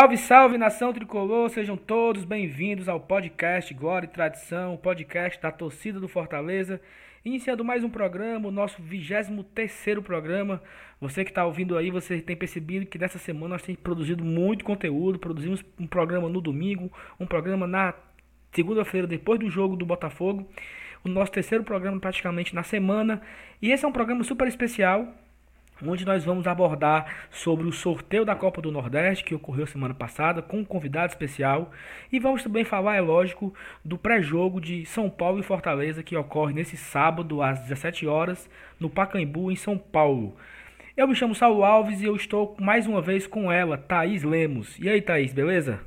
Salve, salve nação tricolor, sejam todos bem-vindos ao podcast Glória e Tradição, podcast da torcida do Fortaleza. Iniciando mais um programa, o nosso 23 programa. Você que está ouvindo aí, você tem percebido que nessa semana nós temos produzido muito conteúdo. Produzimos um programa no domingo, um programa na segunda-feira, depois do jogo do Botafogo. O nosso terceiro programa praticamente na semana. E esse é um programa super especial onde nós vamos abordar sobre o sorteio da Copa do Nordeste que ocorreu semana passada com um convidado especial e vamos também falar, é lógico, do pré-jogo de São Paulo e Fortaleza que ocorre nesse sábado às 17 horas no Pacaembu em São Paulo. Eu me chamo Saulo Alves e eu estou mais uma vez com ela, Thaís Lemos. E aí, Thaís, beleza?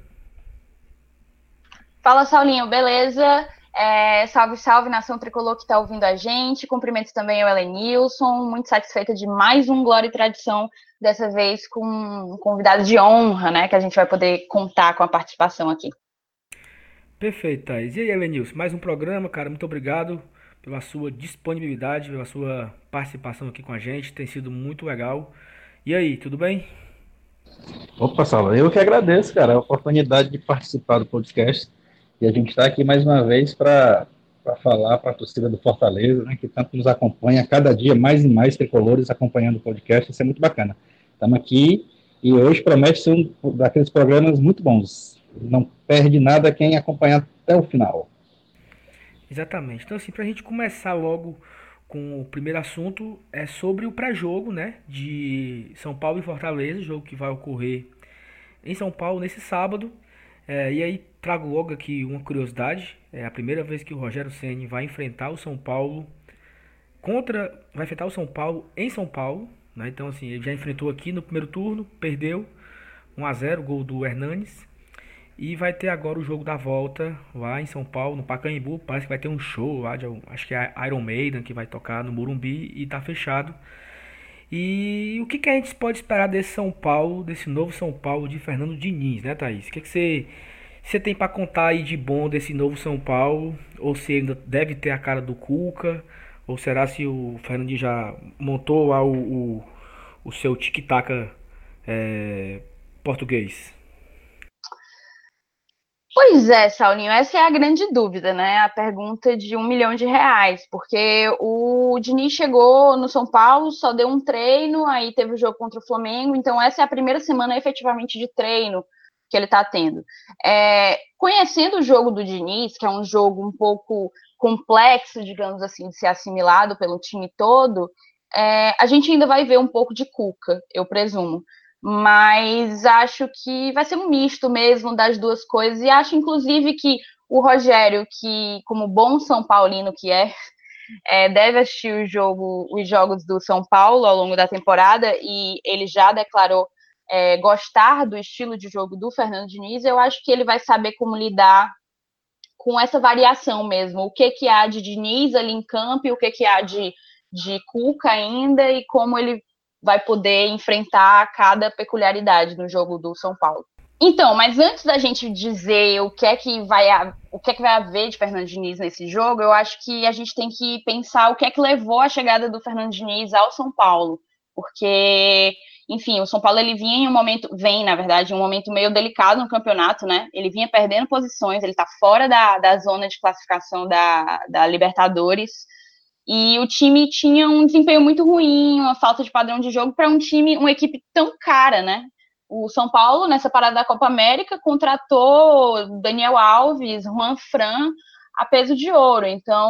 Fala, Saulinho, beleza? É, salve, salve, nação tricolor que está ouvindo a gente. Cumprimento também ao Elenilson. Muito satisfeita de mais um Glória e Tradição, dessa vez com um convidado de honra, né? Que a gente vai poder contar com a participação aqui. Perfeito, Thais. E aí, Elenilson, mais um programa, cara. Muito obrigado pela sua disponibilidade, pela sua participação aqui com a gente. Tem sido muito legal. E aí, tudo bem? Opa, Salva, eu que agradeço, cara, a oportunidade de participar do podcast e a gente está aqui mais uma vez para falar para a torcida do Fortaleza, né, que tanto nos acompanha, cada dia mais e mais tricolores acompanhando o podcast, isso é muito bacana. Estamos aqui e hoje promete ser um daqueles programas muito bons. Não perde nada quem acompanhar até o final. Exatamente. Então, assim, para a gente começar logo com o primeiro assunto, é sobre o pré-jogo, né, de São Paulo e Fortaleza, jogo que vai ocorrer em São Paulo nesse sábado. É, e aí trago logo aqui uma curiosidade. É a primeira vez que o Rogério Ceni vai enfrentar o São Paulo contra. Vai enfrentar o São Paulo em São Paulo. Né? Então assim, ele já enfrentou aqui no primeiro turno, perdeu 1 a 0 gol do Hernanes. E vai ter agora o jogo da volta lá em São Paulo, no Pacaembu. Parece que vai ter um show lá, de, acho que é Iron Maiden que vai tocar no Morumbi e tá fechado. E o que, que a gente pode esperar desse São Paulo, desse novo São Paulo de Fernando Diniz, né, Thaís? O que, que você, você tem para contar aí de bom desse novo São Paulo? Ou se ainda deve ter a cara do Cuca? Ou será se o Fernando já montou lá o, o, o seu tic-tac é, português? Pois é, Saulinho, essa é a grande dúvida, né? A pergunta de um milhão de reais, porque o Diniz chegou no São Paulo, só deu um treino, aí teve o jogo contra o Flamengo, então essa é a primeira semana efetivamente de treino que ele está tendo. É, conhecendo o jogo do Diniz, que é um jogo um pouco complexo, digamos assim, de ser assimilado pelo time todo, é, a gente ainda vai ver um pouco de Cuca, eu presumo mas acho que vai ser um misto mesmo das duas coisas, e acho inclusive que o Rogério, que como bom São Paulino que é, é, deve assistir o jogo, os jogos do São Paulo ao longo da temporada, e ele já declarou é, gostar do estilo de jogo do Fernando Diniz, eu acho que ele vai saber como lidar com essa variação mesmo, o que que há de Diniz ali em campo, e o que que há de, de Cuca ainda, e como ele vai poder enfrentar cada peculiaridade no jogo do São Paulo. Então, mas antes da gente dizer o que é que vai o que é que vai haver de Fernando Diniz nesse jogo, eu acho que a gente tem que pensar o que é que levou a chegada do Fernando Diniz ao São Paulo, porque enfim, o São Paulo ele vinha em um momento, vem, na verdade, um momento meio delicado no campeonato, né? Ele vinha perdendo posições, ele está fora da, da zona de classificação da, da Libertadores. E o time tinha um desempenho muito ruim, uma falta de padrão de jogo para um time, uma equipe tão cara, né? O São Paulo, nessa parada da Copa América, contratou Daniel Alves, Juan Fran, a peso de ouro. Então,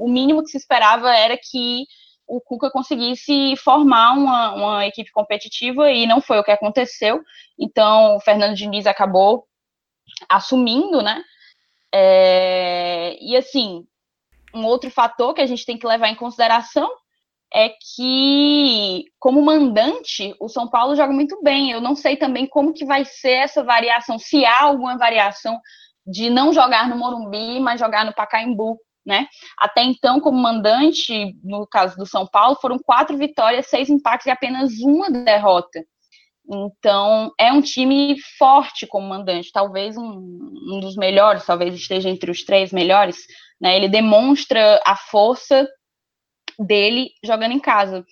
o mínimo que se esperava era que o Cuca conseguisse formar uma, uma equipe competitiva e não foi o que aconteceu. Então, o Fernando Diniz acabou assumindo, né? É, e assim, um outro fator que a gente tem que levar em consideração é que, como mandante, o São Paulo joga muito bem. Eu não sei também como que vai ser essa variação, se há alguma variação de não jogar no Morumbi, mas jogar no Pacaembu, né? Até então, como mandante, no caso do São Paulo, foram quatro vitórias, seis empates e apenas uma derrota. Então, é um time forte como mandante, talvez um, um dos melhores, talvez esteja entre os três melhores né? Ele demonstra a força dele jogando em casa.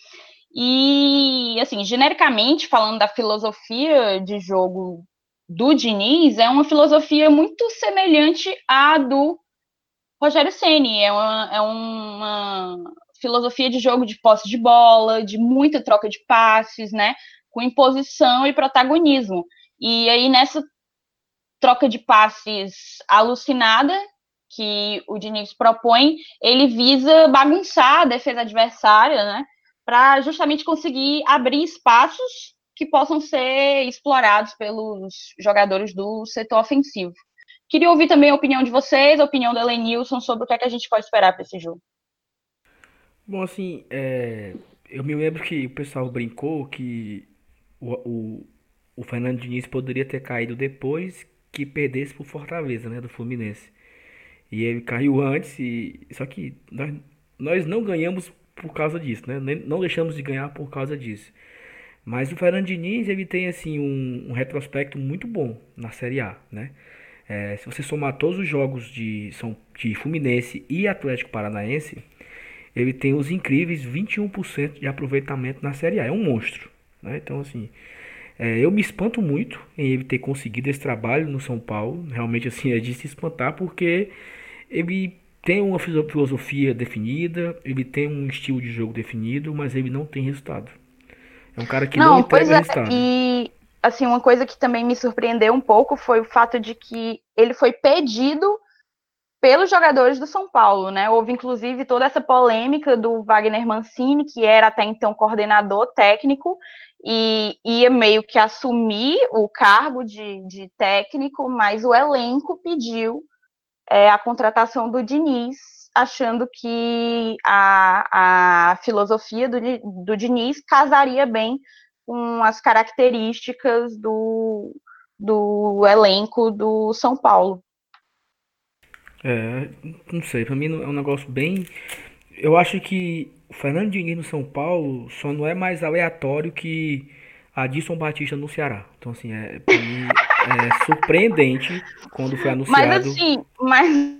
E, assim, genericamente, falando da filosofia de jogo do Diniz é uma filosofia muito semelhante à do Rogério Ceni. É uma, é uma filosofia de jogo de posse de bola, de muita troca de passes, né? Com imposição e protagonismo. E aí, nessa troca de passes alucinada que o Diniz propõe, ele visa bagunçar a defesa adversária, né? Para justamente conseguir abrir espaços que possam ser explorados pelos jogadores do setor ofensivo. Queria ouvir também a opinião de vocês, a opinião do Elenilson sobre o que, é que a gente pode esperar para esse jogo. Bom, assim, é, eu me lembro que o pessoal brincou que o, o, o Fernando Diniz poderia ter caído depois que perdesse pro Fortaleza, né, do Fluminense. E ele caiu antes, e só que nós, nós não ganhamos por causa disso, né? Não deixamos de ganhar por causa disso. Mas o Fernando Diniz, ele tem assim um, um retrospecto muito bom na Série A, né? É, se você somar todos os jogos de, São, de Fluminense e Atlético Paranaense, ele tem os incríveis 21% de aproveitamento na Série A. É um monstro. Né? Então, assim, é, eu me espanto muito em ele ter conseguido esse trabalho no São Paulo. Realmente, assim, é de se espantar, porque ele tem uma filosofia definida, ele tem um estilo de jogo definido, mas ele não tem resultado. É um cara que não, não entrega é, resultado. E assim, uma coisa que também me surpreendeu um pouco foi o fato de que ele foi pedido pelos jogadores do São Paulo, né? Houve inclusive toda essa polêmica do Wagner Mancini, que era até então coordenador técnico, e ia meio que assumir o cargo de, de técnico, mas o elenco pediu é, a contratação do Diniz, achando que a, a filosofia do, do Diniz casaria bem com as características do, do elenco do São Paulo. É, não sei, pra mim é um negócio bem. Eu acho que o Fernando Diniz no São Paulo só não é mais aleatório que Adilson Batista no Ceará. Então, assim, é, pra mim é surpreendente quando foi anunciado. Mas assim, mas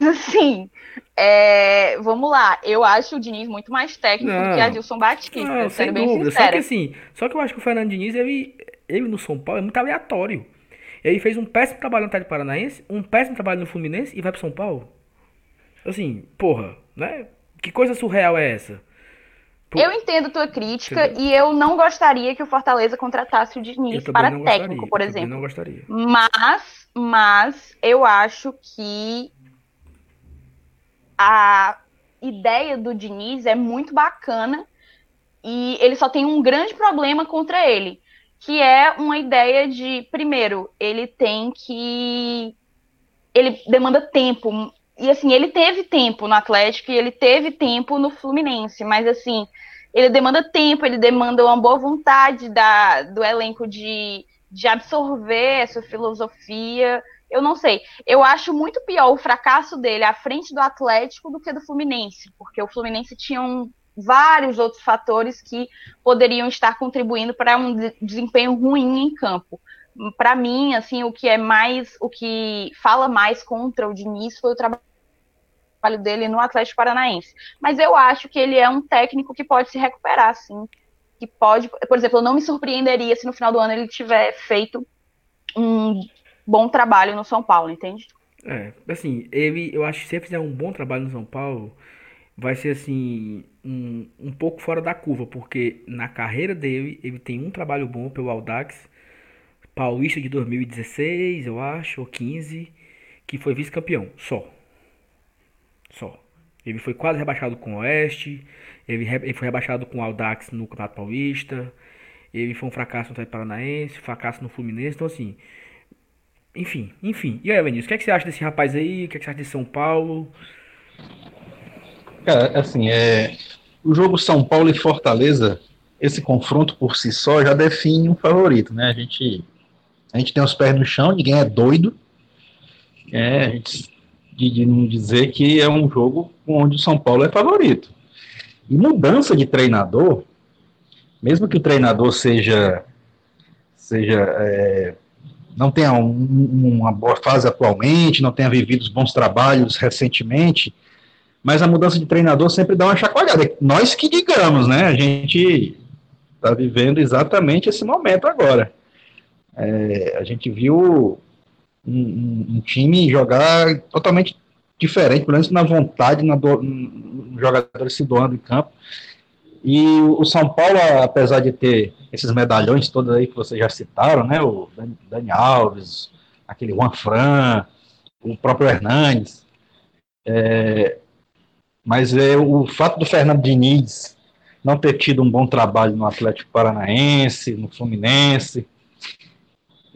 assim, é, vamos lá. Eu acho o Diniz muito mais técnico não, do que Adilson Batista, não, sem bem dúvida. Sincera. Só que assim, só que eu acho que o Fernando Diniz, ele, ele no São Paulo é muito aleatório. Ele fez um péssimo trabalho no Atlético Paranaense, um péssimo trabalho no Fluminense e vai pro São Paulo. Assim, porra, né? Que coisa surreal é essa? Por... Eu entendo tua crítica Entendeu? e eu não gostaria que o Fortaleza contratasse o Diniz para técnico, gostaria, por exemplo. Não gostaria. Mas, mas eu acho que a ideia do Diniz é muito bacana e ele só tem um grande problema contra ele, que é uma ideia de, primeiro, ele tem que. Ele demanda tempo. E assim, ele teve tempo no Atlético e ele teve tempo no Fluminense, mas assim, ele demanda tempo, ele demanda uma boa vontade da, do elenco de, de absorver essa filosofia. Eu não sei. Eu acho muito pior o fracasso dele à frente do Atlético do que do Fluminense, porque o Fluminense tinha um, vários outros fatores que poderiam estar contribuindo para um desempenho ruim em campo. Para mim, assim, o que é mais, o que fala mais contra o Diniz foi o trabalho dele no Atlético Paranaense. Mas eu acho que ele é um técnico que pode se recuperar, sim. Que pode, por exemplo, eu não me surpreenderia se no final do ano ele tiver feito um bom trabalho no São Paulo, entende? É, assim, ele, eu acho que se ele fizer um bom trabalho no São Paulo, vai ser assim um, um pouco fora da curva, porque na carreira dele ele tem um trabalho bom pelo Audax, Paulista de 2016, eu acho, ou 15, que foi vice-campeão, só. Só. Ele foi quase rebaixado com o Oeste, ele, ele foi rebaixado com o Audax no Campeonato Paulista, ele foi um fracasso no Atlético Paranaense, fracasso no Fluminense, então assim, enfim, enfim. E aí, Vinícius, o que, é que você acha desse rapaz aí? O que, é que você acha de São Paulo? Cara, assim, é, o jogo São Paulo e Fortaleza, esse confronto por si só já define um favorito, né? A gente, a gente tem os pés no chão, ninguém é doido. É, a gente, de, não dizer que é um jogo onde o São Paulo é favorito. E mudança de treinador, mesmo que o treinador seja, seja é, não tenha um, uma boa fase atualmente, não tenha vivido os bons trabalhos recentemente, mas a mudança de treinador sempre dá uma chacoalhada. Nós que digamos, né? A gente está vivendo exatamente esse momento agora. É, a gente viu um, um, time jogar totalmente diferente, pelo menos na vontade, na do, nos jogadores se doando em campo. E o São Paulo, apesar de ter esses medalhões todos aí que vocês já citaram, né? O Dani Alves, aquele Juan Fran, o próprio Hernandes. É, mas é, o fato do Fernando Diniz não ter tido um bom trabalho no Atlético Paranaense, no Fluminense,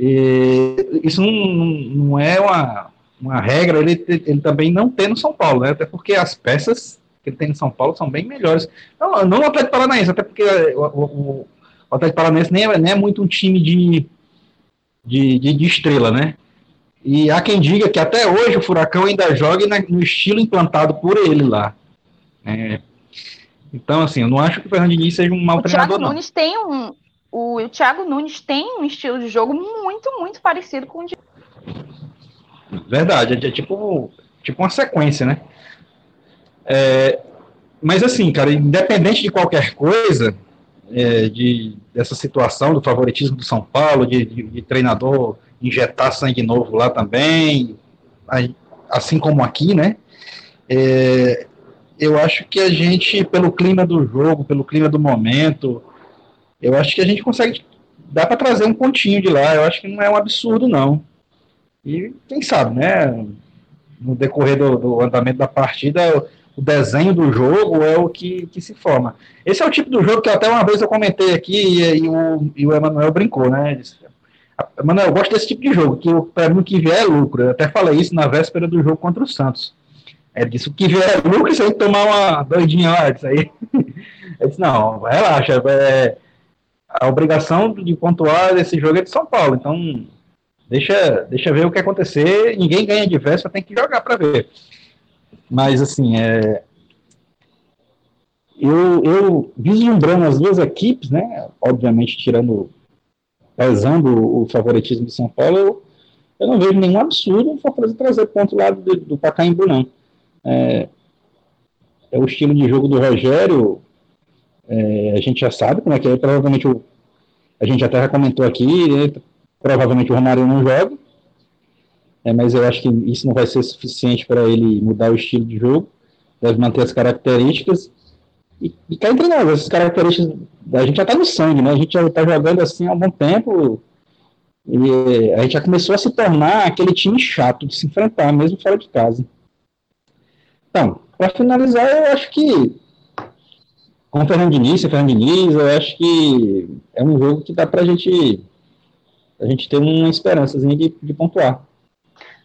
e isso não, não é uma, uma regra, ele, ele também não tem no São Paulo, né? até porque as peças que ele tem no São Paulo são bem melhores. Não, não no Atlético Paranaense, até porque o, o, o Atlético Paranaense nem é, nem é muito um time de, de, de, de, estrela, né? E há quem diga que até hoje o Furacão ainda joga no estilo implantado por ele lá. É. Então, assim, eu não acho que o Fernando Diniz seja um mau o treinador, Thiago Nunes tem um... O, Thiago Nunes tem um estilo de jogo muito, muito parecido com o de... Verdade, é, é tipo, tipo uma sequência, né? É, mas assim, cara, independente de qualquer coisa, é, de, dessa situação do favoritismo do São Paulo, de, de, de treinador injetar sangue novo lá também, assim como aqui, né? É, eu acho que a gente, pelo clima do jogo, pelo clima do momento, eu acho que a gente consegue, dá para trazer um pontinho de lá, eu acho que não é um absurdo, não. E quem sabe, né? No decorrer do, do andamento da partida, o desenho do jogo é o que, que se forma. Esse é o tipo do jogo que até uma vez eu comentei aqui e, e o, e o Emanuel brincou, né? Disse, Emanuel, eu gosto desse tipo de jogo, que para mim o que vier é lucro. Eu até falei isso na véspera do jogo contra o Santos. Ele disse, o que vier é lucro, tem que tomar uma doidinha lá, isso aí. Eu disse, não, relaxa, é, a obrigação de pontuar esse jogo é de São Paulo, então deixa, deixa ver o que acontecer, ninguém ganha de véspera, tem que jogar para ver. Mas, assim, é, eu, eu vislumbrando as duas equipes, né, obviamente tirando, pesando o favoritismo de São Paulo, eu, eu não vejo nenhum absurdo o trazer ponto lá do, do Pacaembu, não. É, é, o estilo de jogo do Rogério, é, a gente já sabe como é que é, provavelmente o, a gente até já comentou aqui, né, provavelmente o Romário não joga, é, mas eu acho que isso não vai ser suficiente para ele mudar o estilo de jogo, deve manter as características, e, e cá entre nós, essas características, a gente já está no sangue, né, a gente já está jogando assim há um bom tempo, e a gente já começou a se tornar aquele time chato de se enfrentar, mesmo fora de casa. Então, para finalizar, eu acho que com o Fernando Diniz, o Fernando Diniz, eu acho que é um jogo que dá para a gente a gente ter uma esperançazinha de, de pontuar.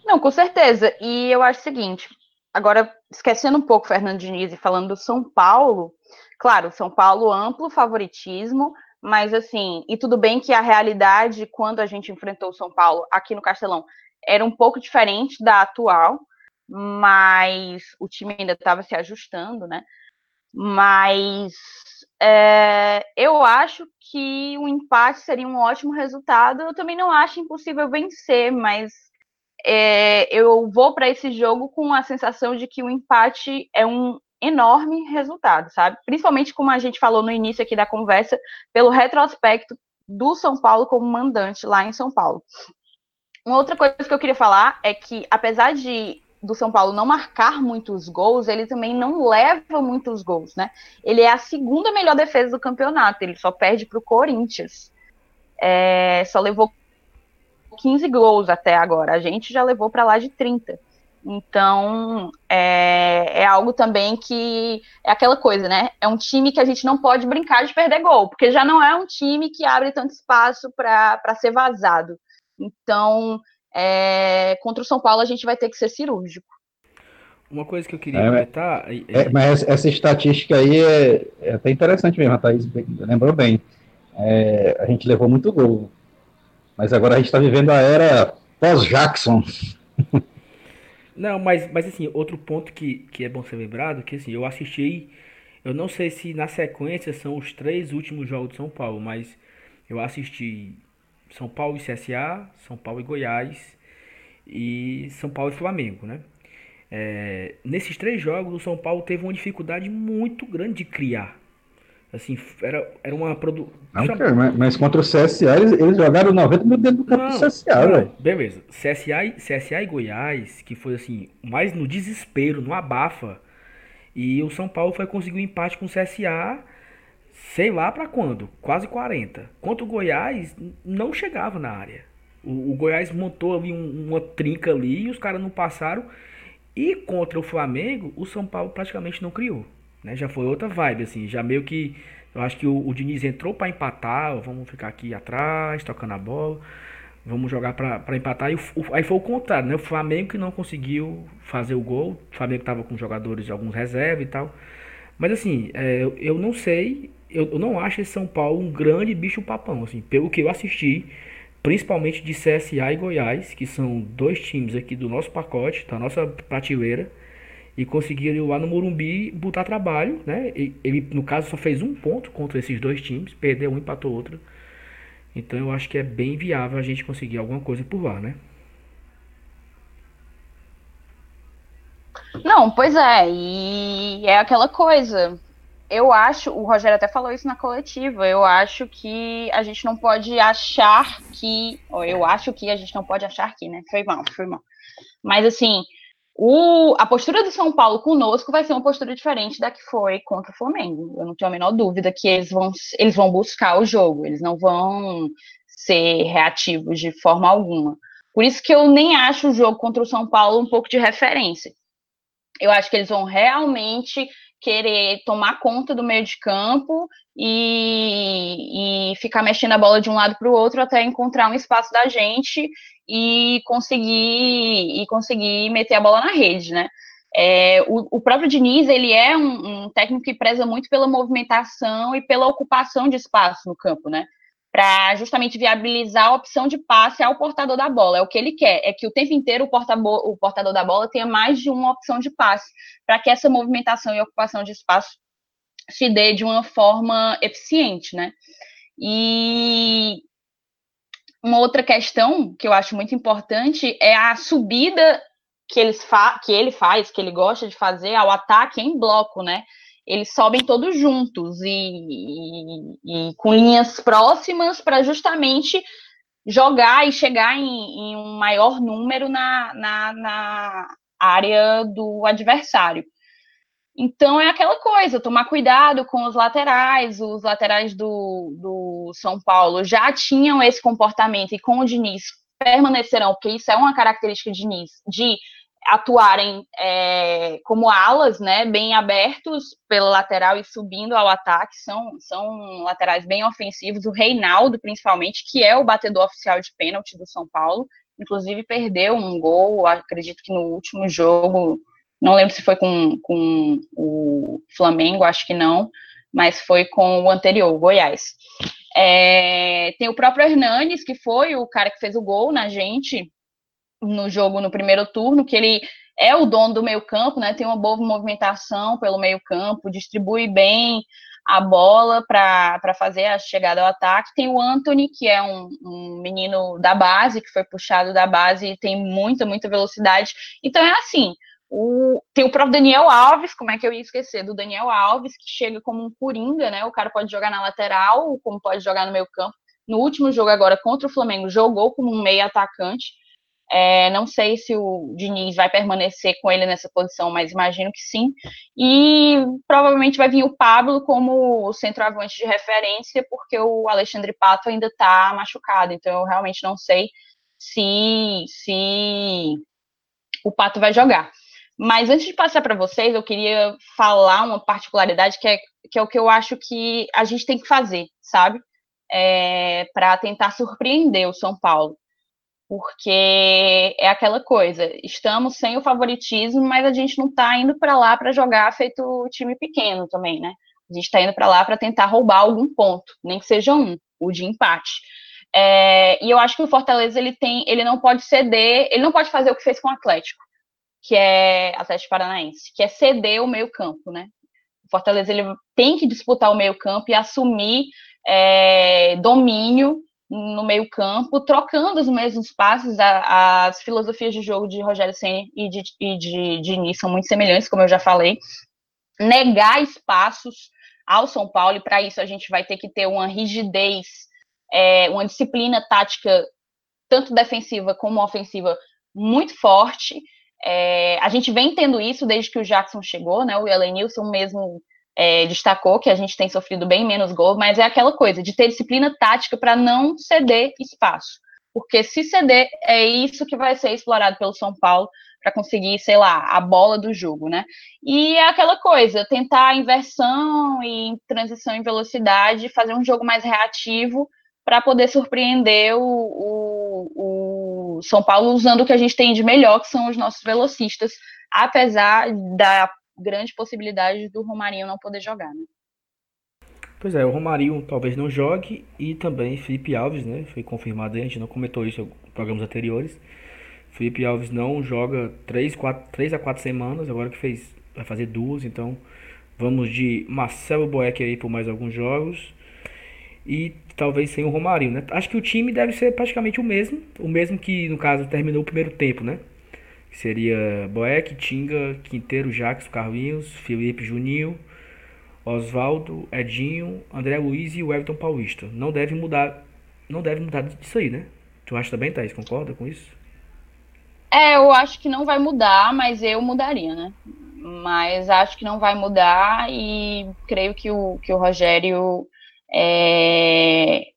Não, com certeza. E eu acho o seguinte, agora esquecendo um pouco o Fernando Diniz e falando do São Paulo, claro, São Paulo amplo favoritismo, mas assim, e tudo bem que a realidade quando a gente enfrentou o São Paulo aqui no Castelão era um pouco diferente da atual, mas o time ainda estava se ajustando, né? Mas é, eu acho que o empate seria um ótimo resultado. Eu também não acho impossível vencer, mas é, eu vou para esse jogo com a sensação de que o empate é um enorme resultado, sabe? Principalmente como a gente falou no início aqui da conversa, pelo retrospecto do São Paulo como mandante lá em São Paulo. Uma outra coisa que eu queria falar é que, apesar de do São Paulo não marcar muitos gols, ele também não leva muitos gols, né? Ele é a segunda melhor defesa do campeonato, ele só perde para o Corinthians. É, só levou 15 gols até agora. A gente já levou para lá de 30. Então, é, é, algo também que é aquela coisa, né? É um time que a gente não pode brincar de perder gol, porque já não é um time que abre tanto espaço para ser vazado. Então, é, contra o São Paulo, a gente vai ter que ser cirúrgico. Uma coisa que eu queria é, comentar. É, é, mas essa estatística aí é, é, até interessante mesmo, a Thaís lembrou bem. É, a gente levou muito gol. Mas agora a gente está vivendo a era pós-Jackson. Não, mas, mas assim, outro ponto que, que é bom ser lembrado, que assim, eu assisti, eu não sei se na sequência são os três últimos jogos de São Paulo, mas eu assisti São Paulo e CSA, São Paulo e Goiás e São Paulo e Flamengo, né? É, nesses três jogos, o São Paulo teve uma dificuldade muito grande de criar. Assim, era, era uma produção. Mas, mas, contra o CSA, eles, eles jogaram 90 minutos dentro do campo não, do CSA, velho. Beleza. CSA, CSA e Goiás, que foi assim, mais no desespero, no abafa. E o São Paulo foi conseguir um empate com o CSA, sei lá para quando, quase 40. Quanto o Goiás, não chegava na área. O, o Goiás montou ali um, uma trinca ali e os caras não passaram. E contra o Flamengo, o São Paulo praticamente não criou. Né? Já foi outra vibe, assim. Já meio que. Eu acho que o, o Diniz entrou para empatar. Vamos ficar aqui atrás, tocando a bola. Vamos jogar para empatar. E o, aí foi o contrário, né? O Flamengo que não conseguiu fazer o gol. O Flamengo estava com jogadores de alguns reservas e tal. Mas assim, é, eu não sei. Eu, eu não acho esse São Paulo um grande bicho papão, assim. Pelo que eu assisti principalmente de CSA e Goiás, que são dois times aqui do nosso pacote, da nossa prateleira, e conseguiram lá no Morumbi botar trabalho, né? Ele, no caso, só fez um ponto contra esses dois times, perdeu um, empatou outro. Então eu acho que é bem viável a gente conseguir alguma coisa por lá, né? Não, pois é, e é aquela coisa eu acho, o Rogério até falou isso na coletiva, eu acho que a gente não pode achar que, ou eu acho que a gente não pode achar que, né? Foi mal, foi mal. Mas assim, o, a postura do São Paulo conosco vai ser uma postura diferente da que foi contra o Flamengo. Eu não tenho a menor dúvida que eles vão, eles vão buscar o jogo, eles não vão ser reativos de forma alguma. Por isso que eu nem acho o jogo contra o São Paulo um pouco de referência. Eu acho que eles vão realmente querer tomar conta do meio de campo e, e ficar mexendo a bola de um lado para o outro até encontrar um espaço da gente e conseguir e conseguir meter a bola na rede, né? É, o, o, próprio Diniz ele é um, um, técnico que preza muito pela movimentação e pela ocupação de espaço no campo, né? Para justamente viabilizar a opção de passe ao portador da bola. É o que ele quer, é que o tempo inteiro o, porta o portador da bola tenha mais de uma opção de passe, para que essa movimentação e ocupação de espaço se dê de uma forma eficiente, né? E uma outra questão que eu acho muito importante é a subida que, eles que ele faz, que ele gosta de fazer ao ataque em bloco, né? Eles sobem todos juntos e, e, e com linhas próximas para justamente jogar e chegar em, em um maior número na, na, na, área do adversário. Então é aquela coisa, tomar cuidado com os laterais. Os laterais do, do São Paulo já tinham esse comportamento e com o Diniz permanecerão, porque isso é uma característica de Diniz, de atuarem é, como alas, né, bem abertos pela lateral e subindo ao ataque, são, são laterais bem ofensivos, o Reinaldo, principalmente, que é o batedor oficial de pênalti do São Paulo, inclusive perdeu um gol, acredito que no último jogo, não lembro se foi com, com o Flamengo, acho que não, mas foi com o anterior, o Goiás. É, tem o próprio Hernanes, que foi o cara que fez o gol na gente, no jogo no primeiro turno, que ele é o dono do meio campo, né? Tem uma boa movimentação pelo meio campo, distribui bem a bola para fazer a chegada ao ataque. Tem o Anthony, que é um, um, menino da base, que foi puxado da base e tem muita, muita velocidade. Então é assim. O, tem o próprio Daniel Alves, como é que eu ia esquecer do Daniel Alves, que chega como um coringa, né? O cara pode jogar na lateral, como pode jogar no meio campo. No último jogo agora contra o Flamengo, jogou como um meio atacante. É, não sei se o Diniz vai permanecer com ele nessa posição, mas imagino que sim. E provavelmente vai vir o Pablo como centroavante de referência, porque o Alexandre Pato ainda está machucado. Então eu realmente não sei se, se o Pato vai jogar. Mas antes de passar para vocês, eu queria falar uma particularidade que é, que é o que eu acho que a gente tem que fazer, sabe? É, para tentar surpreender o São Paulo porque é aquela coisa, estamos sem o favoritismo, mas a gente não está indo para lá para jogar feito time pequeno também, né? A gente está indo para lá para tentar roubar algum ponto, nem que seja um, o de empate. É, e eu acho que o Fortaleza ele tem, ele não pode ceder, ele não pode fazer o que fez com o Atlético, que é Atlético Paranaense, que é ceder o meio campo, né? O Fortaleza ele tem que disputar o meio campo e assumir é, domínio no meio campo, trocando os mesmos passes, a, as filosofias de jogo de Rogério Senna e de, e de Diniz são muito semelhantes, como eu já falei, negar espaços ao São Paulo, e para isso a gente vai ter que ter uma rigidez, é, uma disciplina tática, tanto defensiva como ofensiva, muito forte. É, a gente vem tendo isso desde que o Jackson chegou, né? O Elenilson mesmo é, destacou que a gente tem sofrido bem menos gols, mas é aquela coisa de ter disciplina tática para não ceder espaço. Porque se ceder, é isso que vai ser explorado pelo São Paulo para conseguir, sei lá, a bola do jogo, né? E é aquela coisa, tentar inversão e transição em velocidade, fazer um jogo mais reativo para poder surpreender o, o, o, São Paulo usando o que a gente tem de melhor, que são os nossos velocistas, apesar da grande possibilidade do Romarinho não poder jogar, né? Pois é, o Romarinho talvez não jogue e também Felipe Alves, né? Foi confirmado aí, a gente não comentou isso em programas anteriores. Felipe Alves não joga 3, 4, 3 a 4 semanas, agora que fez vai fazer duas, então vamos de Marcelo Boeck aí por mais alguns jogos e talvez sem o Romarinho, né? Acho que o time deve ser praticamente o mesmo, o mesmo que no caso terminou o primeiro tempo, né? Seria Boeck, Tinga, Quinteiro, Jackson, Carlinhos, Felipe, Juninho, Oswaldo, Edinho, André Luiz e Everton Paulista. Não deve mudar, não deve mudar disso aí, né? Tu acha também, Thaís? Concorda com isso? É, eu acho que não vai mudar, mas eu mudaria, né? Mas acho que não vai mudar e creio que o, que o Rogério é,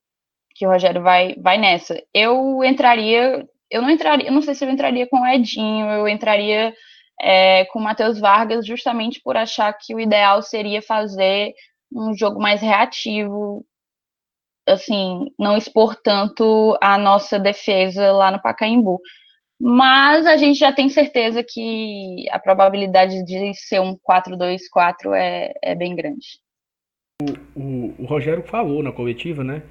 que o Rogério vai, vai nessa. Eu entraria, eu não entraria, eu não sei se eu entraria com o Edinho, eu entraria é, com o Matheus Vargas justamente por achar que o ideal seria fazer um jogo mais reativo, assim, não expor tanto a nossa defesa lá no Pacaembu. Mas a gente já tem certeza que a probabilidade de ser um 4-2-4 é, é bem grande. O, o, o, Rogério falou na coletiva, né?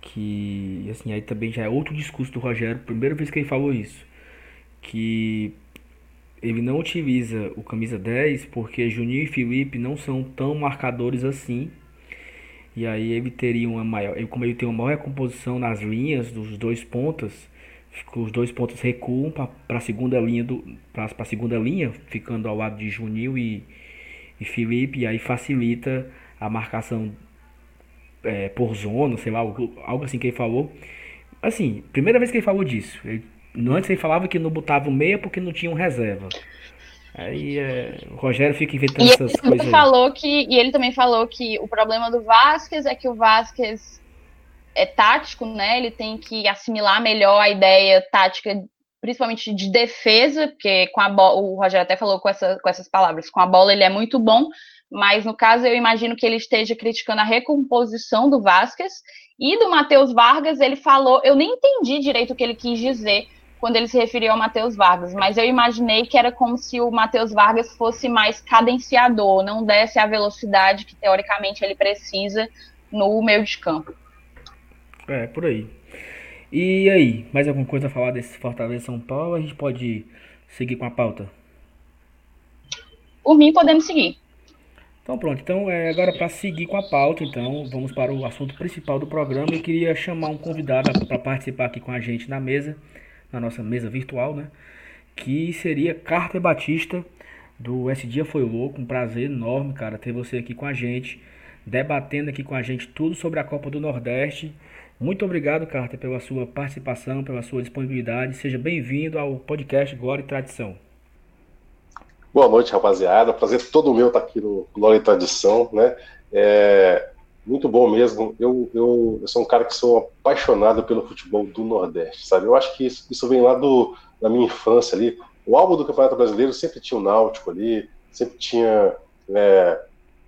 Que, assim, aí também já é outro discurso do Rogério, primeira vez que ele falou isso. Que ele não utiliza o camisa 10 porque Juninho e Felipe não são tão marcadores assim. E aí ele teria uma maior. Como ele tem uma maior recomposição nas linhas dos dois pontas, os dois pontos recuam para a segunda linha do para segunda linha, ficando ao lado de Juninho e, e Felipe, e aí facilita a marcação é, por zona, sei lá, algo, algo assim que ele falou. Assim, primeira vez que ele falou disso. Ele, antes ele falava que não botava o meia porque não tinha um reserva. Aí é, o Rogério fica inventando e essas coisas. Falou que, e ele também falou que o problema do Vasquez é que o Vasquez é tático, né? Ele tem que assimilar melhor a ideia tática, principalmente de defesa, porque com a bola, o Rogério até falou com, essa, com essas palavras, com a bola ele é muito bom, mas no caso eu imagino que ele esteja criticando a recomposição do Vasquez e do Matheus Vargas, ele falou, eu nem entendi direito o que ele quis dizer quando ele se referiu ao Matheus Vargas, mas eu imaginei que era como se o Matheus Vargas fosse mais cadenciador, não desse a velocidade que teoricamente ele precisa no meio de campo. É, por aí. E aí, mais alguma coisa a falar desse Fortaleza São Paulo? A gente pode seguir com a pauta? Por mim, podemos seguir. Então pronto, então é, agora para seguir com a pauta, então vamos para o assunto principal do programa. Eu queria chamar um convidado para participar aqui com a gente na mesa, na nossa mesa virtual, né? Que seria Carter Batista, do Esse Dia Foi Louco. Um prazer enorme, cara, ter você aqui com a gente, debatendo aqui com a gente tudo sobre a Copa do Nordeste. Muito obrigado, Carter, pela sua participação, pela sua disponibilidade. Seja bem-vindo ao podcast Glória e Tradição. Boa noite, rapaziada. Prazer todo meu estar aqui no Glória e Tradição, né? É muito bom mesmo. Eu, eu, eu, sou um cara que sou apaixonado pelo futebol do Nordeste, sabe? Eu acho que isso, isso vem lá do, da minha infância ali. O álbum do Campeonato Brasileiro sempre tinha o Náutico ali, sempre tinha é,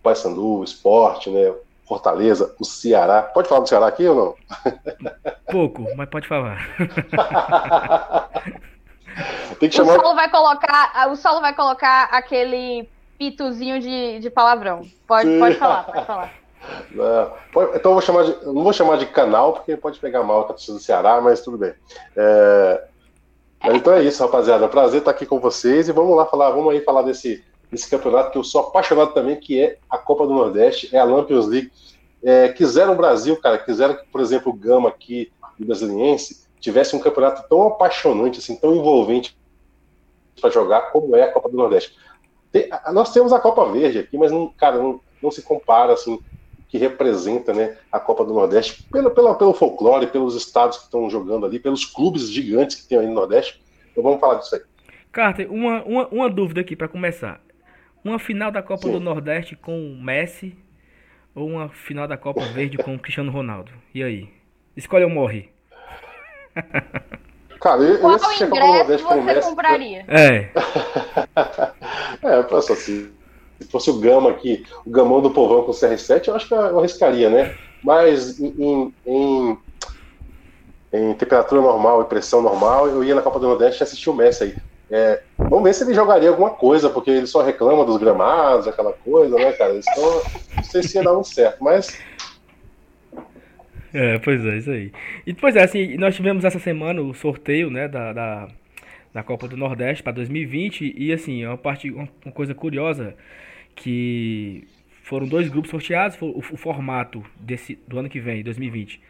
Paysandu, Esporte, né? Fortaleza, o Ceará. Pode falar do Ceará aqui ou não? Pouco, mas pode falar. Tem que chamar... O Saulo vai colocar, o Saulo vai colocar aquele pitozinho de, de palavrão. Pode, pode falar, pode falar. Não, então eu vou chamar de, não vou chamar de canal porque pode pegar mal com a do Ceará, mas tudo bem. É, mas então é isso, rapaziada. Prazer estar aqui com vocês e vamos lá falar, vamos aí falar desse esse campeonato que eu sou apaixonado também, que é a Copa do Nordeste, é a Lampions League. É, quiseram o Brasil, cara, quiseram que, por exemplo, o Gama aqui, o Brasiliense, tivesse um campeonato tão apaixonante, assim, tão envolvente para jogar como é a Copa do Nordeste. Tem, nós temos a Copa Verde aqui, mas, não, cara, não, não se compara assim que representa né, a Copa do Nordeste, pelo, pelo, pelo folclore, pelos estados que estão jogando ali, pelos clubes gigantes que tem aí no Nordeste. Então vamos falar disso aí. Carter, uma, uma, uma dúvida aqui para começar. Uma final da Copa Sim. do Nordeste com Messi ou uma final da Copa Verde com Cristiano Ronaldo? E aí? Escolhe ou morre? Cara, eu, Qual eu ingresso você Messi, compraria? É. é, pensa assim. Se fosse o Gama aqui, o Gamão do Povão com o CR7, eu acho que eu arriscaria, né? Mas em, em, em temperatura normal e pressão normal, eu ia na Copa do Nordeste e assistir o Messi aí. É, vamos ver se ele jogaria alguma coisa, porque ele só reclama dos gramados, aquela coisa, né, cara? Então, não sei se ia dar um certo, mas. É, pois é, isso aí. E, pois é, assim, nós tivemos essa semana o sorteio, né, da, da, da Copa do Nordeste para 2020, e, assim, é uma, parte, uma, uma coisa curiosa que foram dois grupos sorteados, o, o, formato desse, do ano que vem, 2020,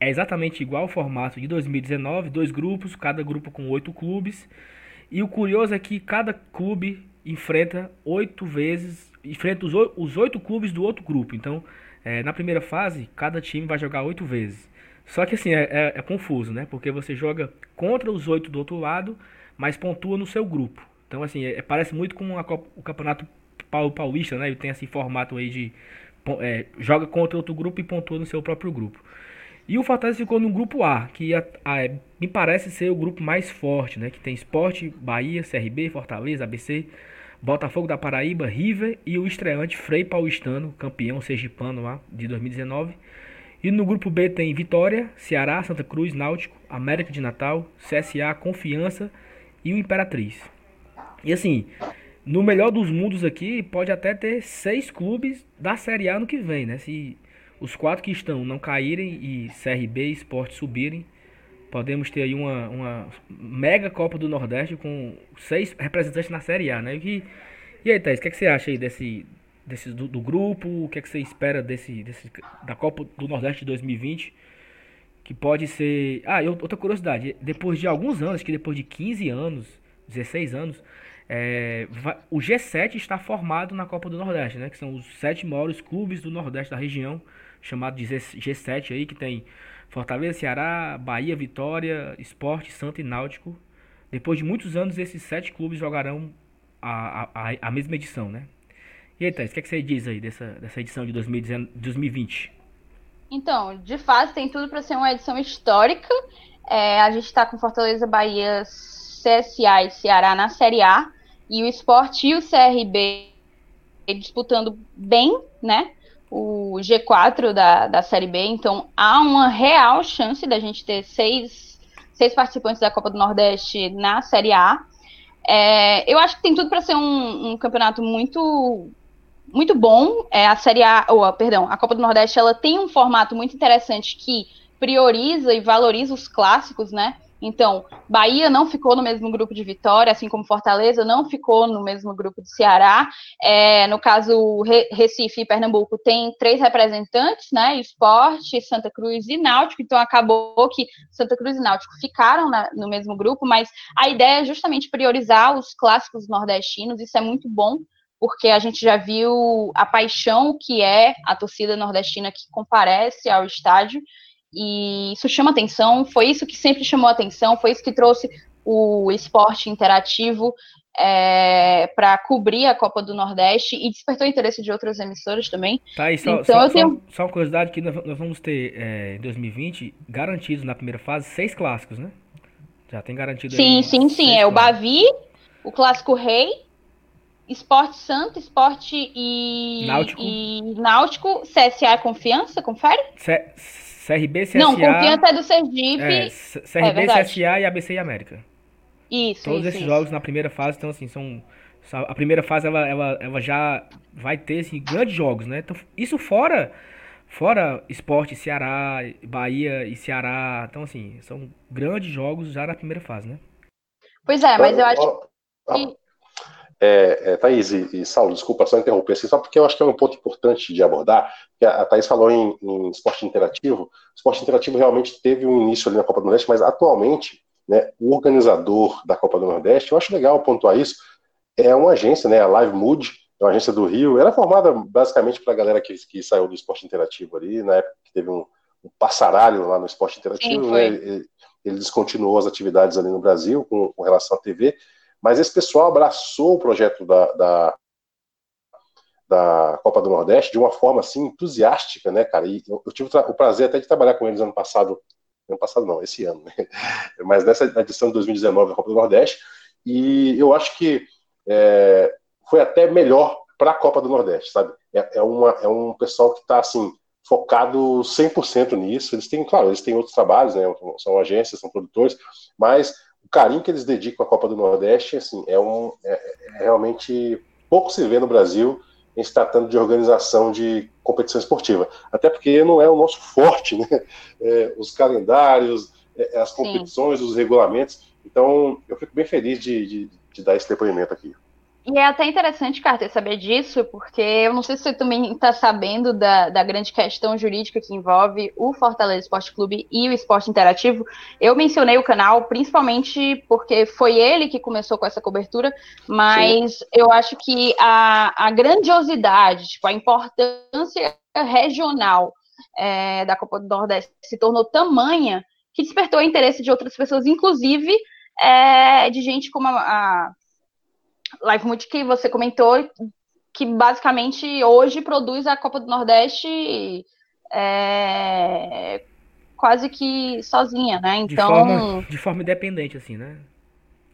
é exatamente igual ao formato de 2019, dois grupos, cada grupo com oito clubes, e o curioso é que cada clube enfrenta oito vezes, enfrenta os oito clubes do outro grupo. Então, é, na primeira fase, cada time vai jogar oito vezes. Só que assim, é, é, é, confuso, né? Porque você joga contra os oito do outro lado, mas pontua no seu grupo. Então, assim, é, parece muito com a, o campeonato paulista, né? Ele tem esse formato aí de é, joga contra outro grupo e pontua no seu próprio grupo. E o Fortaleza ficou no grupo A, que a, a, me parece ser o grupo mais forte, né? Que tem Esporte, Bahia, CRB, Fortaleza, ABC, Botafogo da Paraíba, River e o estreante Frei Paulistano, campeão sergipano lá de 2019. E no grupo B tem Vitória, Ceará, Santa Cruz, Náutico, América de Natal, CSA, Confiança e o Imperatriz. E assim, no melhor dos mundos aqui, pode até ter seis clubes da Série A no que vem, né? Se os quatro que estão não caírem e CRB e Sport subirem, podemos ter aí uma, uma mega Copa do Nordeste com seis representantes na Série A, né? E, e aí, Thais, o que, é que você acha aí desse, desse do, do, grupo? O que, é que você espera desse, desse da Copa do Nordeste de 2020? Que pode ser. Ah, outra curiosidade, depois de alguns anos, que depois de 15 anos, 16 anos, é, vai, o G7 está formado na Copa do Nordeste, né? Que são os sete maiores clubes do Nordeste da região chamado de G7 aí, que tem Fortaleza, Ceará, Bahia, Vitória, Esporte, Santa e Náutico. Depois de muitos anos, esses sete clubes jogarão a, a, a mesma edição, né? E aí, Thais, o que, é que você diz aí dessa, dessa edição de 2020? Então, de fato, tem tudo para ser uma edição histórica. É, a gente está com Fortaleza, Bahia, CSA e Ceará na Série A. E o Esporte e o CRB disputando bem, né? O G4 da, da Série B, então há uma real chance da gente ter seis, seis participantes da Copa do Nordeste na Série A. É, eu acho que tem tudo para ser um, um, campeonato muito muito bom. É, a Série A, ou, perdão, a Copa do Nordeste ela tem um formato muito interessante que prioriza e valoriza os clássicos, né? Então, Bahia não ficou no mesmo grupo de Vitória, assim como Fortaleza não ficou no mesmo grupo de Ceará. É, no caso, Recife e Pernambuco tem três representantes, né? Esporte, Santa Cruz e Náutico. Então, acabou que Santa Cruz e Náutico ficaram na, no mesmo grupo, mas a ideia é justamente priorizar os clássicos nordestinos. Isso é muito bom, porque a gente já viu a paixão que é a torcida nordestina que comparece ao estádio e isso chama atenção, foi isso que sempre chamou atenção, foi isso que trouxe o esporte interativo é, para cobrir a Copa do Nordeste e despertou o interesse de outras emissoras também. Tá, e só, então, só, eu tenho... só, só uma curiosidade que nós, nós vamos ter é, em 2020 garantidos na primeira fase seis clássicos, né? Já tem garantido Sim, aí, sim, sim. É o Bavi, o Clássico Rei, Esporte Santo, Esporte e Náutico, e Náutico CSA Confiança, confere? C CRB, CSA. Não, confiança é do Sergipe. É, CRB, é CSA e ABC e América. Isso. Todos isso, esses isso. jogos na primeira fase, então assim, são. A primeira fase ela, ela, ela já vai ter assim, grandes jogos, né? Então, isso fora fora esporte, Ceará, Bahia e Ceará. Então, assim, são grandes jogos já na primeira fase, né? Pois é, mas eu acho que. É, é, Thaís e, e Saulo, desculpa só interromper, assim, só porque eu acho que é um ponto importante de abordar, que a, a Thaís falou em, em, esporte interativo, o esporte interativo realmente teve um início ali na Copa do Nordeste, mas atualmente, né, o organizador da Copa do Nordeste, eu acho legal pontuar isso, é uma agência, né, a Live Mood, é uma agência do Rio. Ela é formada basicamente para a galera que, que saiu do esporte interativo ali, na época que teve um, um passaralho lá no esporte interativo, Sim, né? Ele, ele, descontinuou as atividades ali no Brasil com, com, relação à TV, mas esse pessoal abraçou o projeto da, da, da Copa do Nordeste de uma forma assim entusiástica, né, cara? E eu, eu tive o prazer até de trabalhar com eles ano passado, ano passado não, esse ano, né? mas nessa edição de 2019 da Copa do Nordeste, e eu acho que é, foi até melhor para a Copa do Nordeste, sabe? É, é, uma, é um pessoal que está assim focado 100% nisso. Eles têm, claro, eles têm outros trabalhos, né? São agências, são produtores, mas carinho que eles dedicam à Copa do Nordeste, assim, é um é, é realmente pouco se vê no Brasil em se tratando de organização de competição esportiva. Até porque não é o nosso forte, né? É, os calendários, é, as competições, Sim. os regulamentos. Então, eu fico bem feliz de, de, de dar esse depoimento aqui. E é até interessante, Carter, saber disso, porque eu não sei se você também está sabendo da, da grande questão jurídica que envolve o Fortaleza Esporte Clube e o esporte interativo. Eu mencionei o canal principalmente porque foi ele que começou com essa cobertura, mas Sim. eu acho que a, a grandiosidade, tipo, a importância regional é, da Copa do Nordeste se tornou tamanha que despertou o interesse de outras pessoas, inclusive é, de gente como a, a Live Multi que você comentou, que basicamente hoje produz a Copa do Nordeste é, quase que sozinha, né? Então, de forma, de forma independente, assim, né?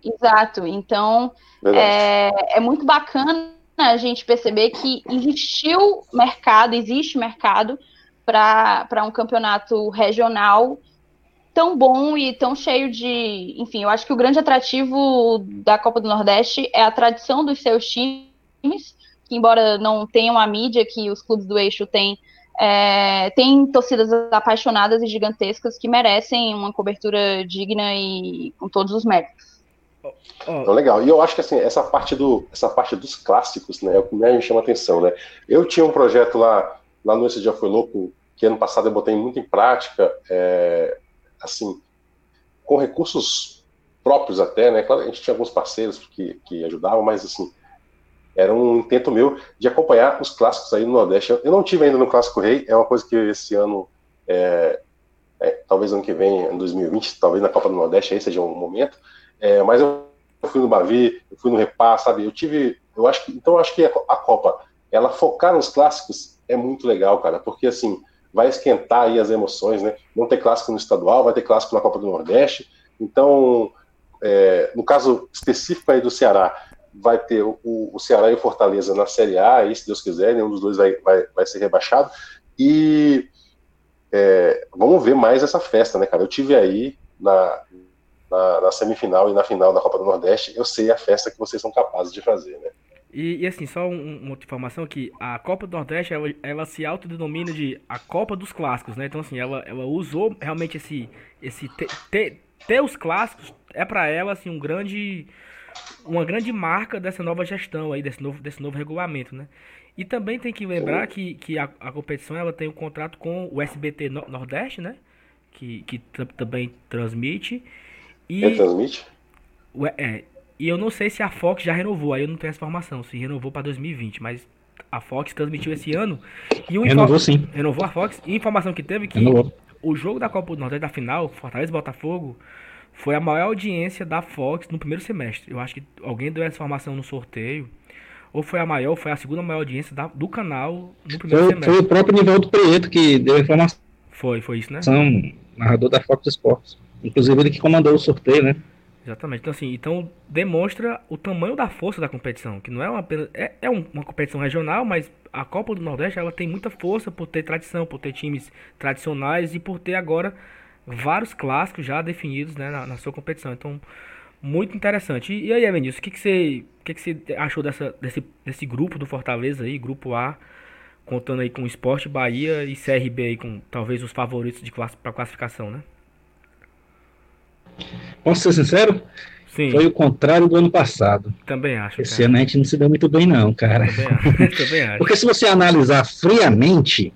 Exato. Então, é, é muito bacana a gente perceber que existiu mercado, existe mercado para um campeonato regional tão bom e tão cheio de. Enfim, eu acho que o grande atrativo da Copa do Nordeste é a tradição dos seus times, que, embora não tenham a mídia que os clubes do eixo têm, é, tem torcidas apaixonadas e gigantescas que merecem uma cobertura digna e com todos os méritos. Então, legal. E eu acho que assim, essa parte, do, essa parte dos clássicos, né, é o que me chama atenção, né? Eu tinha um projeto lá, lá no Esse Dia Foi Louco, que ano passado eu botei muito em prática, é, assim, com recursos próprios até, né? Claro, a gente tinha alguns parceiros que, que ajudavam, mas assim, era um intento meu de acompanhar os clássicos aí no Nordeste. Eu, não tive ainda no Clássico Rei, é uma coisa que esse ano, é, é, talvez ano que vem, em 2020, talvez na Copa do Nordeste aí seja um momento, é, mas eu fui no Bavi, eu fui no Repá, sabe? Eu tive, eu acho que, então eu acho que a Copa, ela focar nos clássicos é muito legal, cara, porque assim, vai esquentar aí as emoções, né? Não ter clássico no estadual, vai ter clássico na Copa do Nordeste. Então, é, no caso específico aí do Ceará, vai ter o, o, Ceará e o Fortaleza na Série A, aí, se Deus quiser, nenhum dos dois vai, vai, vai ser rebaixado. E é, vamos ver mais essa festa, né, cara? Eu tive aí na, na, na, semifinal e na final da Copa do Nordeste, eu sei a festa que vocês são capazes de fazer, né? E, e, assim, só um, uma outra informação que a Copa do Nordeste, ela, ela se autodenomina de a Copa dos Clássicos, né? Então, assim, ela, ela usou realmente esse, esse ter, ter os clássicos é para ela, assim, um grande, uma grande marca dessa nova gestão aí, desse novo, desse novo regulamento, né? E também tem que lembrar que, que a, a competição, ela tem um contrato com o SBT Nordeste, né? Que, que também transmite. E, é, transmite? É, e eu não sei se a Fox já renovou, aí eu não tenho essa informação, se renovou para 2020, mas a Fox transmitiu esse ano. E o renovou sim. Renovou a Fox. E informação que teve que renovou. o jogo da Copa do Nordeste da final, Fortaleza e Botafogo, foi a maior audiência da Fox no primeiro semestre. Eu acho que alguém deu essa informação no sorteio. Ou foi a maior, ou foi a segunda maior audiência da, do canal no primeiro foi, semestre. Foi o próprio Nivaldo Prieto que deu a informação. Foi, foi isso, né? São narrador da Fox Sports. Inclusive ele que comandou o sorteio, né? Exatamente. Então, assim, então demonstra o tamanho da força da competição, que não é uma é, é uma competição regional, mas a Copa do Nordeste ela tem muita força por ter tradição, por ter times tradicionais e por ter agora vários clássicos já definidos né, na, na sua competição. Então, muito interessante. E, e aí, Evanilson, o que, que, você, o que, que você achou dessa, desse, desse grupo do Fortaleza aí, grupo A, contando aí com Esporte Bahia e CRB aí com talvez os favoritos de classe, para classificação, né? Posso ser sincero? Sim. Foi o contrário do ano passado. Também acho. Esse cara. ano a gente não se deu muito bem, não, cara. Também acho. Também acho. Porque se você analisar friamente,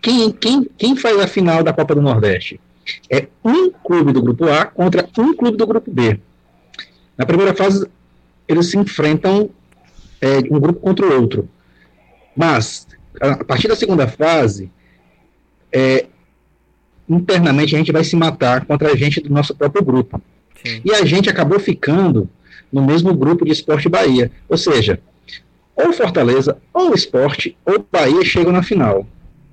quem, quem, quem faz a final da Copa do Nordeste? É um clube do grupo A contra um clube do grupo B. Na primeira fase, eles se enfrentam é, um grupo contra o outro. Mas, a partir da segunda fase, é, internamente a gente vai se matar contra a gente do nosso próprio grupo. Sim. E a gente acabou ficando no mesmo grupo de Esporte Bahia. Ou seja, ou Fortaleza, ou Esporte, ou Bahia chegam na final.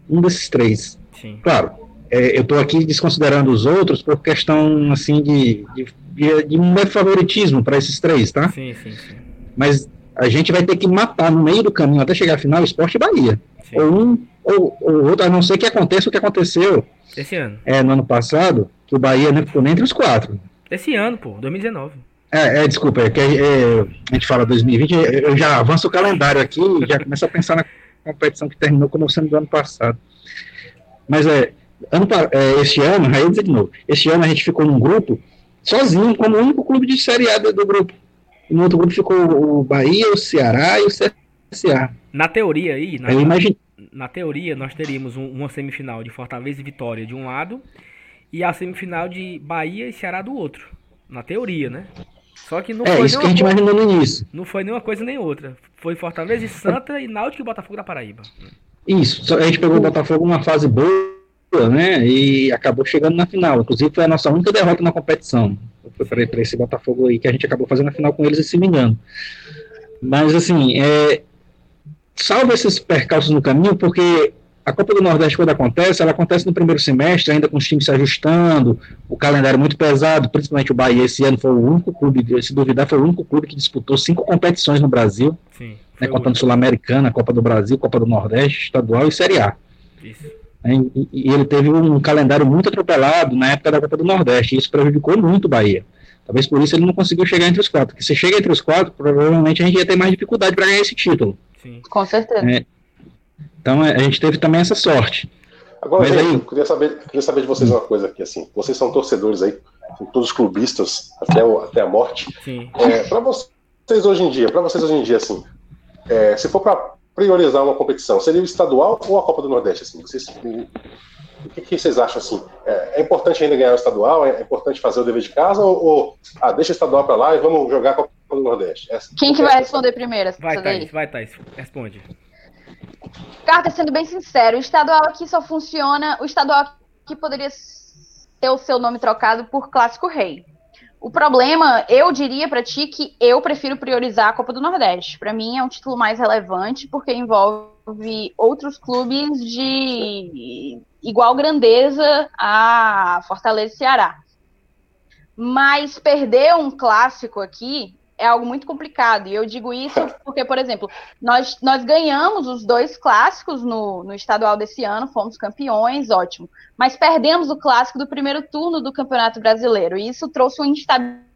Um desses três. Sim. Claro, é, eu estou aqui desconsiderando os outros por questão assim de, de, de, de um favoritismo para esses três, tá? Sim, sim, sim. Mas a gente vai ter que matar no meio do caminho até chegar à final Esporte Bahia. Sim. Ou um ou, ou outro, a não ser que aconteça o que aconteceu esse ano. É, no ano passado, que o Bahia não ficou nem entre os quatro. Esse ano, pô, 2019. É, é desculpa, é que é, a gente fala 2020, eu já avanço o calendário aqui e já começo a pensar na competição que terminou como sendo do ano passado. Mas é, ano, é, esse ano, aí eu dizer de novo, esse ano a gente ficou num grupo sozinho, como o único clube de Série A do, do grupo. No outro grupo ficou o Bahia, o Ceará e o CSA. Na teoria aí, na, eu imagine... na teoria, nós teríamos um, uma semifinal de Fortaleza e Vitória de um lado e a semifinal de Bahia e Ceará do outro. Na teoria, né? Só que não é, foi isso que a gente coisa, imaginou no início. Não foi nenhuma coisa nem outra. Foi Fortaleza e Santa e Náutico e Botafogo da Paraíba. Isso, a gente pegou o Botafogo numa fase boa né? E acabou chegando na final. Inclusive foi a nossa única derrota na competição. Foi para esse Botafogo aí que a gente acabou fazendo a final com eles, se me engano. Mas assim, é, salvo esses percalços no caminho, porque a Copa do Nordeste, quando acontece, ela acontece no primeiro semestre, ainda com os times se ajustando, o calendário muito pesado, principalmente o Bahia esse ano foi o único clube, se duvidar, foi o único clube que disputou cinco competições no Brasil, Sim, né, Copa Sul-Americana, Copa do Brasil, Copa do Nordeste, Estadual e Série A. Isso. E, ele teve um calendário muito atropelado na época da Copa do Nordeste, e isso prejudicou muito o Bahia. Talvez por isso ele não conseguiu chegar entre os quatro. Porque se chega entre os quatro, provavelmente a gente ia ter mais dificuldade para ganhar esse título. Sim. Com certeza. É, então é, a gente teve também essa sorte. Agora, Mas gente, aí... eu queria saber, queria saber de vocês uma coisa aqui, assim. Vocês são torcedores aí, são todos clubistas até, o, até a morte. É, para vocês hoje em dia, para vocês hoje em dia, assim, é, se for para priorizar uma competição? Seria o estadual ou a Copa do Nordeste? Assim? Vocês, o que, que, vocês acham assim? É, é, importante ainda ganhar o estadual? É importante fazer o dever de casa? Ou, ou ah, deixa o estadual para lá e vamos jogar a Copa do Nordeste? Essa, Quem que vai responder primeiro? Vai, Thaís, vai, Thaís, responde. Carta, sendo bem sincero, o estadual aqui só funciona. O estadual aqui poderia ter o seu nome trocado por Clássico Rei. O problema, eu diria para ti que eu prefiro priorizar a Copa do Nordeste. Para mim é um título mais relevante porque envolve outros clubes de igual grandeza a Fortaleza e Ceará. Mas perder um clássico aqui é algo muito complicado. E eu digo isso porque, por exemplo, nós, nós ganhamos os dois clássicos no, no estadual desse ano, fomos campeões, ótimo. Mas perdemos o clássico do primeiro turno do Campeonato Brasileiro. E isso trouxe uma instabilidade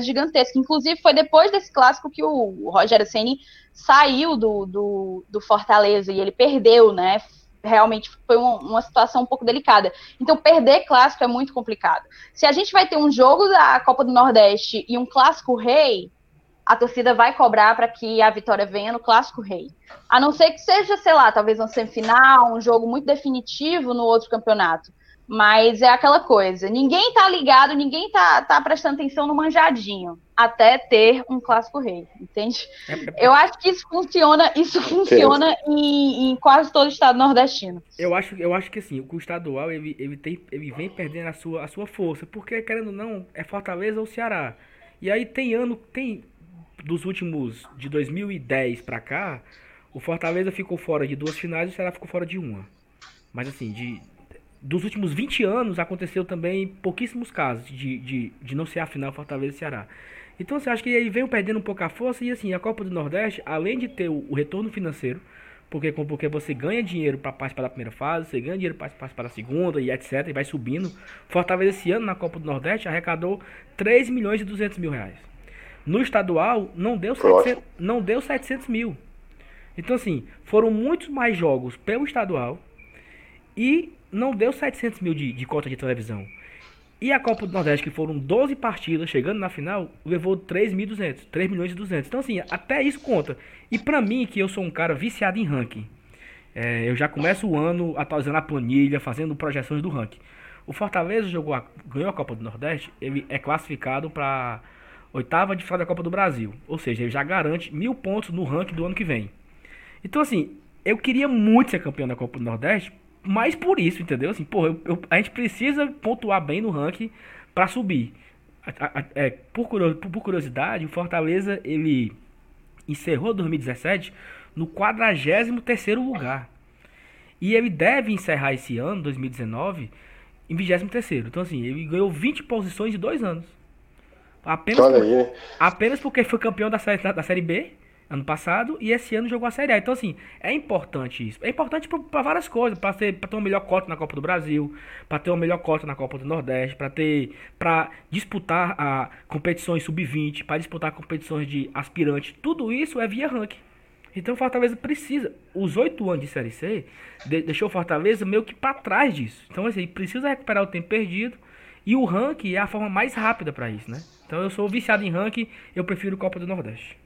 gigantesca. Inclusive, foi depois desse clássico que o Rogério Ceni saiu do, do, do Fortaleza e ele perdeu, né? realmente foi uma, uma, situação um pouco delicada. Então, perder clássico é muito complicado. Se a gente vai ter um jogo da Copa do Nordeste e um clássico rei, a torcida vai cobrar para que a vitória venha no clássico rei. A não ser que seja, sei lá, talvez uma semifinal, um jogo muito definitivo no outro campeonato. Mas é aquela coisa, ninguém tá ligado, ninguém tá, tá prestando atenção no manjadinho, até ter um clássico rei, entende? É, é, Eu acho que isso funciona, isso funciona em, em, quase todo o estado nordestino. Eu acho, eu acho que assim, o estadual ele, ele, tem, ele vem perdendo a sua, a sua força, porque querendo ou não, é Fortaleza ou Ceará. E aí tem ano, tem dos últimos de 2010 para cá, o Fortaleza ficou fora de duas finais e o Ceará ficou fora de uma. Mas assim, de dos últimos 20 anos aconteceu também pouquíssimos casos de, de, de não ser a final Fortaleza e Ceará. Então você acha que ele veio perdendo um pouco a força e assim, a Copa do Nordeste, além de ter o, o retorno financeiro, porque, porque você ganha dinheiro para participar da primeira fase, você ganha dinheiro para participar da segunda e etc, e vai subindo. Fortaleza esse ano na Copa do Nordeste arrecadou 3 milhões e 200 mil reais. No estadual não deu, 700, não deu 700 mil. Então assim, foram muitos mais jogos pelo estadual e não deu 700 mil de, de cota de televisão. E a Copa do Nordeste, que foram 12 partidas, chegando na final, levou 3.200, 3 milhões e 200. Então, assim, até isso conta. E pra mim, que eu sou um cara viciado em ranking, é, eu já começo o ano atualizando a planilha, fazendo projeções do ranking. O Fortaleza jogou a, ganhou a Copa do Nordeste, ele é classificado para oitava de final da Copa do Brasil. Ou seja, ele já garante mil pontos no ranking do ano que vem. Então, assim, eu queria muito ser campeão da Copa do Nordeste, mas por isso, entendeu? Assim, porra, eu, eu, a gente precisa pontuar bem no ranking para subir. A, a, é, por, curiosidade, o Fortaleza, ele encerrou 2017 no 43º lugar. E ele deve encerrar esse ano, 2019, em 23º. Então, assim, ele ganhou 20 posições em dois anos. Apenas, por, apenas porque foi campeão da série, da série B ano passado e esse ano jogou a Série A. Então, assim, é importante isso. É importante para várias coisas, para ter, pra ter uma melhor cota na Copa do Brasil, para ter uma melhor cota na Copa do Nordeste, para ter para disputar a competições sub-20, para disputar competições de aspirante. Tudo isso é via ranking. Então o Fortaleza precisa. Os oito anos de Série C de, deixou o Fortaleza meio que para trás disso. Então assim, precisa recuperar o tempo perdido. E o ranking é a forma mais rápida para isso, né? Então eu sou viciado em ranking, eu prefiro Copa do Nordeste.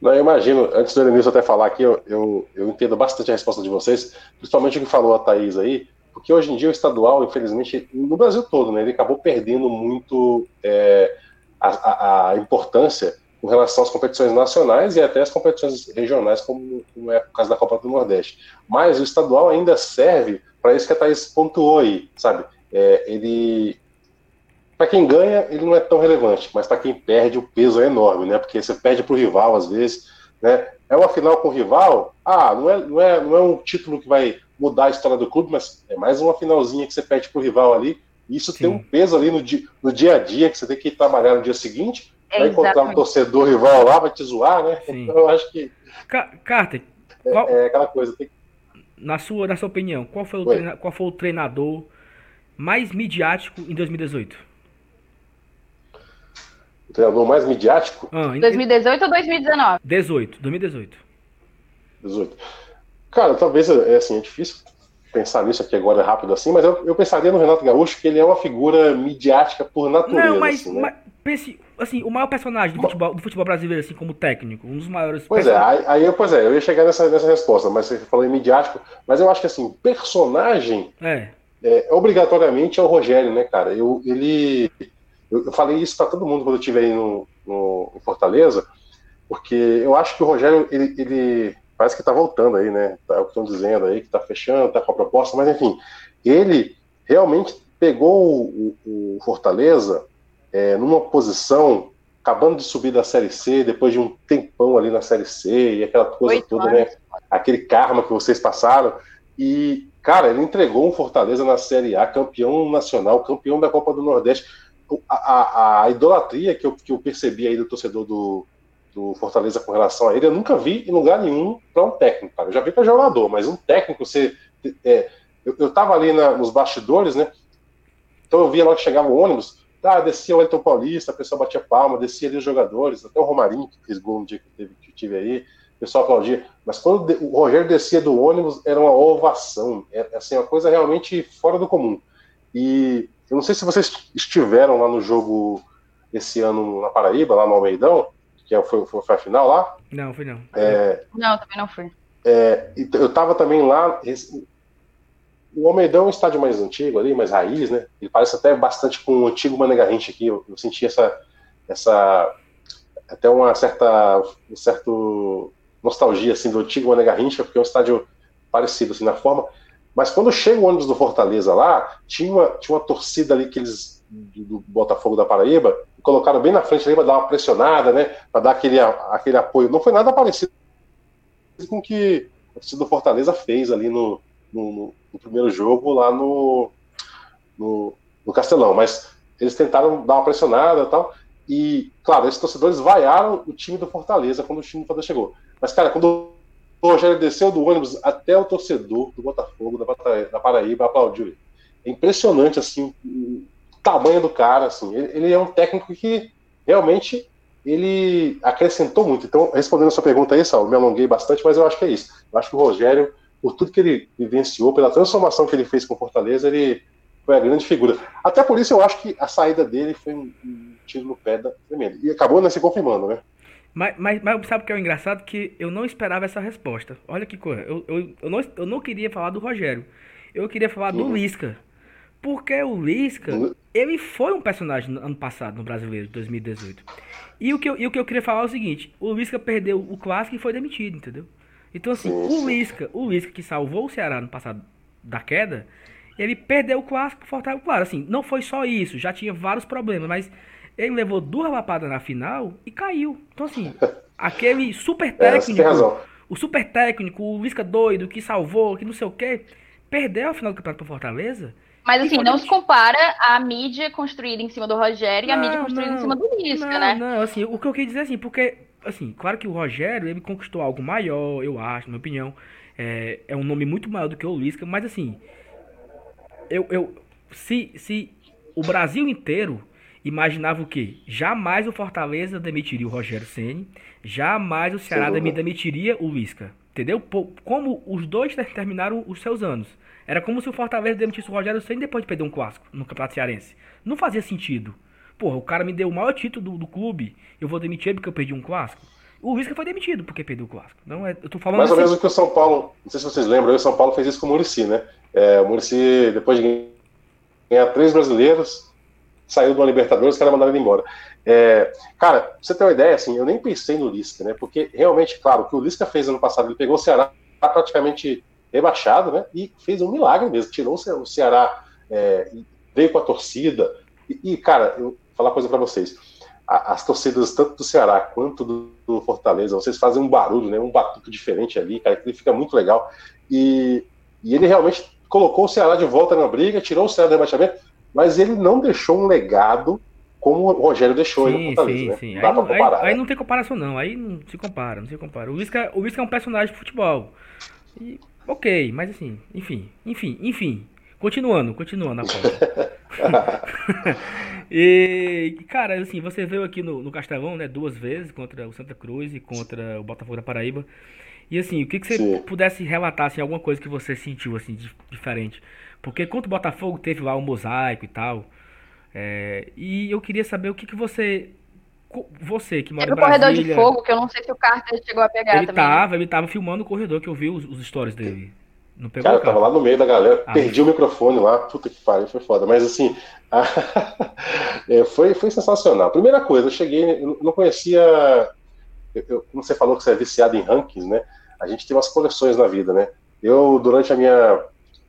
Não, eu imagino, antes do Elenilson até falar aqui, eu, eu, eu, entendo bastante a resposta de vocês, principalmente o que falou a Thaís aí, porque hoje em dia o estadual, infelizmente, no Brasil todo, né, ele acabou perdendo muito é, a, a, importância com relação às competições nacionais e até as competições regionais, como, como é o caso da Copa do Nordeste. Mas o estadual ainda serve para isso que a Thaís pontuou aí, sabe? É, ele. Para quem ganha, ele não é tão relevante, mas para quem perde, o peso é enorme, né? Porque você perde para o rival, às vezes, né? É uma final com o rival, ah, não é, não, é, não é um título que vai mudar a história do clube, mas é mais uma finalzinha que você perde para o rival ali. E isso Sim. tem um peso ali no dia, no dia a dia, que você tem que trabalhar no dia seguinte, vai encontrar um torcedor rival lá, vai te zoar, né? Sim. Então eu acho que. Carter, é, qual... é, aquela coisa. Tem... Na, sua, na sua opinião, qual foi, o treina... qual foi o treinador mais midiático em 2018? O treinador mais midiático? Ah, em... 2018 ou 2019? 18, 2018. 18. Cara, talvez é assim, é difícil pensar nisso aqui agora rápido assim, mas eu, eu pensaria no Renato Gaúcho que ele é uma figura midiática por natureza. Não, mas, assim, né? mas pense, assim, o maior personagem do futebol, do futebol brasileiro, assim, como técnico, um dos maiores. Pois é, aí, aí, pois é, eu ia chegar nessa, nessa resposta, mas você falou em midiático, mas eu acho que assim, personagem é. é obrigatoriamente é o Rogério, né, cara? Eu, ele. Eu, eu falei isso para todo mundo quando eu estive aí no, no, em Fortaleza, porque eu acho que o Rogério, ele, ele parece que tá voltando aí, né? É o que estão dizendo aí, que tá fechando, tá com a proposta, mas enfim, ele realmente pegou o, o Fortaleza é, numa posição, acabando de subir da Série C, depois de um tempão ali na Série C, e aquela coisa Oito toda, né? Aquele karma que vocês passaram. E, cara, ele entregou um Fortaleza na Série A, campeão nacional, campeão da Copa do Nordeste. A, a, a idolatria que eu, que eu percebi aí do torcedor do, do Fortaleza com relação a ele, eu nunca vi em lugar nenhum para um técnico, cara. Eu já vi para jogador, mas um técnico, você. É, eu, eu tava ali na, nos bastidores, né? Então eu via lá que chegava o ônibus, ah, descia o Elton Paulista, a pessoa batia palma, descia ali os jogadores, até o Romarinho, que fez gol no dia que, teve, que tive aí, o pessoal aplaudia. Mas quando o Rogério descia do ônibus, era uma ovação. É assim, uma coisa realmente fora do comum. E eu não sei se vocês estiveram lá no jogo esse ano na Paraíba, lá no Almeidão, que é foi, foi, foi a final lá. Não, foi não. É, não, também não fui. É, eu estava também lá, o Almeidão é um estádio mais antigo ali, mais raiz, né? Ele parece até bastante com o antigo Mané Garrincha aqui. Eu, eu, senti essa, essa até uma certa, um certo nostalgia assim do antigo Mané Garrincha, porque é um estádio parecido assim na forma. Mas quando chega o ônibus do Fortaleza lá, tinha uma, tinha uma torcida ali que eles do, Botafogo da Paraíba colocaram bem na frente ali para dar uma pressionada, né? Para dar aquele, aquele apoio. Não foi nada parecido com o que a torcida do Fortaleza fez ali no, no, no primeiro jogo lá no, no, no, Castelão, mas eles tentaram dar uma pressionada e tal, e, claro, esses torcedores vaiaram o time do Fortaleza quando o time do Fortaleza chegou. Mas, cara, quando Rogério desceu do ônibus, até o torcedor do Botafogo, da, da Paraíba, aplaudiu ele. É impressionante, assim, o tamanho do cara, assim. Ele, ele é um técnico que realmente ele acrescentou muito. Então, respondendo a sua pergunta aí, Sal, me alonguei bastante, mas eu acho que é isso. Eu acho que o Rogério por tudo que ele vivenciou, pela transformação que ele fez com Fortaleza, ele foi a grande figura. Até por isso eu acho que a saída dele foi um, tiro no pé da tremendo. E acabou né, se confirmando, né? Mas, mas, mas sabe o que é o engraçado? Que eu não esperava essa resposta. Olha que coisa. Eu, eu, eu, não, eu não queria falar do Rogério. Eu queria falar uhum. do Lisca. Porque o Lisca, ele foi um personagem ano passado no Brasileiro, de 2018. E o, que eu, e o que eu queria falar é o seguinte, o Lisca perdeu o clássico e foi demitido, entendeu? Então assim, o Lisca, o Lisca que salvou o Ceará no passado da queda, ele perdeu o clássico Fortaleza. Claro, assim, não foi só isso, já tinha vários problemas, mas ele levou duas lapadas na final e caiu. Então assim, aquele super é, técnico, é, o super técnico, o Lisca doido que salvou, que não sei o quê, perdeu a final do campeonato pro Fortaleza mas assim, não se compara a mídia construída em cima do Rogério e a mídia construída não, em cima do Lisca, não, né? Não, assim, o que eu queria dizer assim, porque, assim, claro que o Rogério, ele conquistou algo maior, eu acho, na minha opinião. É, é um nome muito maior do que o Lisca, mas assim, eu, eu se, se o Brasil inteiro imaginava o quê? Jamais o Fortaleza demitiria o Rogério Ceni, jamais o Ceará demitiria o Lisca, entendeu? Como os dois terminaram os seus anos. Era como se o Fortaleza demitisse o Rogério Senna depois de perder um clássico no Campeonato Cearense. Não fazia sentido. Porra, o cara me deu o maior título do, do clube, eu vou demitir ele porque eu perdi um clássico. O Lisca foi demitido porque perdeu o clássico. Não é, eu tô falando Mais assim, ou menos o que o São Paulo, não sei se vocês lembram, o São Paulo fez isso com o Murici, né? É, o Murici, depois de ganhar três brasileiros, saiu uma Libertadores, os caras mandaram ele embora. É, cara, pra você ter uma ideia, assim, eu nem pensei no Lisca, né? Porque realmente, claro, o que o Lisca fez ano passado, ele pegou o Ceará praticamente rebaixado, né? E fez um milagre mesmo, tirou o Ceará, é, veio com a torcida. E, e cara, eu vou falar uma coisa para vocês. as torcidas, tanto do Ceará quanto do, do, Fortaleza, vocês fazem um barulho, né? Um batuque diferente ali, cara, que fica muito legal. E, e ele realmente colocou o Ceará de volta na briga, tirou o Ceará do rebaixamento, mas ele não deixou um legado como o Rogério deixou sim, no Fortaleza, sim, né? Sim. Não aí, comparar, aí, né? aí, não tem comparação, não. Aí não se compara, não se compara. O Lisca, o Lisca é um personagem de futebol. E Ok, mas assim, enfim, enfim, enfim. Continuando, continuando a e, cara, assim, você veio aqui no, no Castelão, né, duas vezes, contra o Santa Cruz e contra o Botafogo da Paraíba. E assim, o que, que você Sim. pudesse relatar, assim, alguma coisa que você sentiu, assim, de, diferente? Porque contra o Botafogo teve lá um mosaico e tal. É, e eu queria saber o que, que você você que mora Era em Brasília... corredor de fogo, que eu não sei se o Carter chegou a pegar ele também. Tava, ele tava filmando o corredor, que eu vi os, os stories dele. Não pegou Cara, eu tava lá no meio da galera, ah, perdi o microfone lá, puta que pariu, foi foda. Mas assim, a... é, foi, foi sensacional. Primeira coisa, eu cheguei, eu não conhecia. Eu, eu, como você falou que você é viciado em rankings, né? A gente tem umas coleções na vida, né? Eu, durante a minha,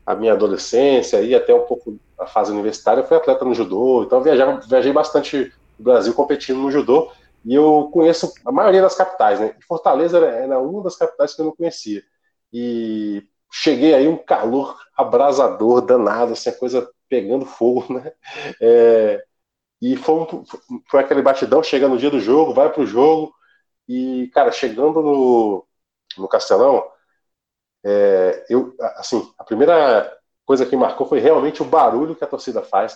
a minha adolescência e até um pouco a fase universitária, eu fui atleta no judô, então viajava, viajei bastante o Brasil competindo no judô, e eu conheço a maioria das capitais, né? Fortaleza era uma das capitais que eu não conhecia. E cheguei aí um calor abrasador, danado, assim, a coisa pegando fogo, né? É, e foi, foi aquele batidão, chega no dia do jogo, vai pro jogo, e, cara, chegando no, no Castelão, é, eu, assim, a primeira coisa que marcou foi realmente o barulho que a torcida faz.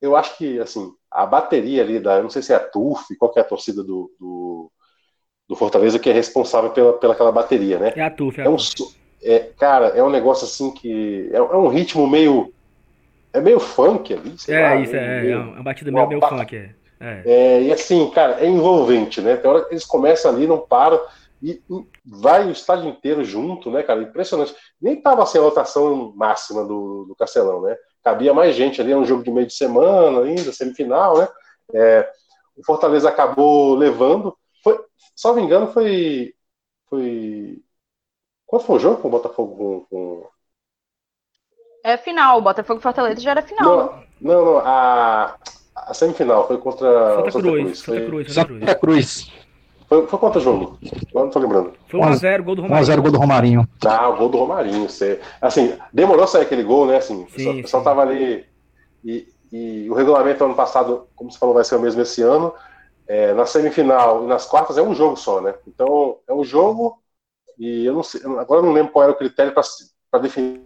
Eu acho que, assim, a bateria ali da, não sei se é a TUF, qual que é a torcida do, do, do Fortaleza que é responsável pela, pela aquela bateria, né? É a TUF, é, é um, é, cara, é um negócio assim que é, é, um ritmo meio é meio funk ali, É, lá, isso meio, é, meio, é uma batida meio, meio funk, é. é. É. e assim, cara, é envolvente, né? Tem hora que eles começam ali, não param e, e vai o estádio inteiro junto, né, cara? Impressionante. Nem tava sem a lotação máxima do, do Castelão, né? cabia mais gente ali, é um jogo de meio de semana ainda, semifinal, né? É, o Fortaleza acabou levando, foi, só me engano, foi. foi qual foi o jogo com o Botafogo com, com... É final, o Botafogo Fortaleza já era final. Não, né? não, não, a, a semifinal foi contra Santa, Santa Cruz. Cruz. Santa Cruz, Santa Cruz. Santa Cruz. Foi, foi quanto jogo? Agora não tô lembrando. Foi 1x0, gol do Romarinho. 1x0, gol do Romarinho. Ah, o gol do Romarinho. Você, assim, demorou a sair aquele gol, né? Assim, sim, o pessoal, sim. pessoal tava ali. E, e, o regulamento ano passado, como você falou, vai ser o mesmo esse ano. É, na semifinal e nas quartas é um jogo só, né? Então, é um jogo. E eu não sei, agora eu não lembro qual era o critério para definir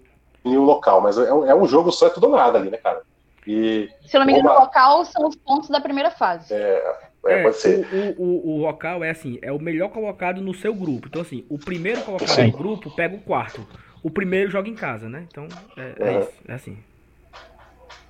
o local, mas é um, é um jogo só, é tudo ou nada ali, né, cara? E, Se eu não me engano, o local são os pontos da primeira fase. É, é, pode ser. O, o, o, local é assim, é o melhor colocado no seu grupo. Então, assim, o primeiro colocado Sim. no grupo pega o quarto. O primeiro joga em casa, né? Então, é, é isso, é assim.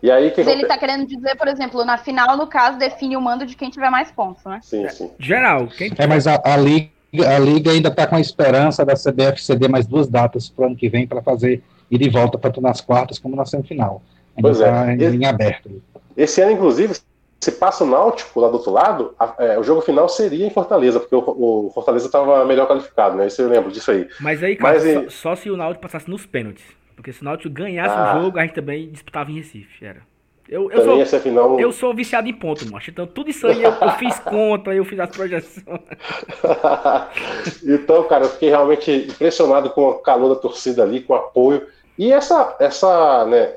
E aí, que Mas ele tá querendo dizer, por exemplo, na final, no caso, define o mando de quem tiver mais pontos, né? Sim, sim. Geral, quem É, mas a, a, Liga, a Liga ainda tá com a esperança da CBF ceder mais duas datas pro ano que vem para fazer ir e volta, tanto nas quartas como na semifinal. Pois é. Em aberto. Esse ano, inclusive, se passa o Náutico lá do outro lado, a, é, o jogo final seria em Fortaleza, porque o, o Fortaleza estava melhor qualificado, né? Isso eu lembro disso aí. Mas aí, cara, Mas, só, só, se o Náutico passasse nos pênaltis. Porque se o Náutico ganhasse ah. o jogo, a gente também disputava em Recife, era. Eu, eu, sou, final... eu sou viciado em ponto, macho. Então tudo isso aí eu, eu fiz conta, eu fiz as projeções. então, cara, eu fiquei realmente impressionado com o calor da torcida ali, com o apoio. E essa, essa, né,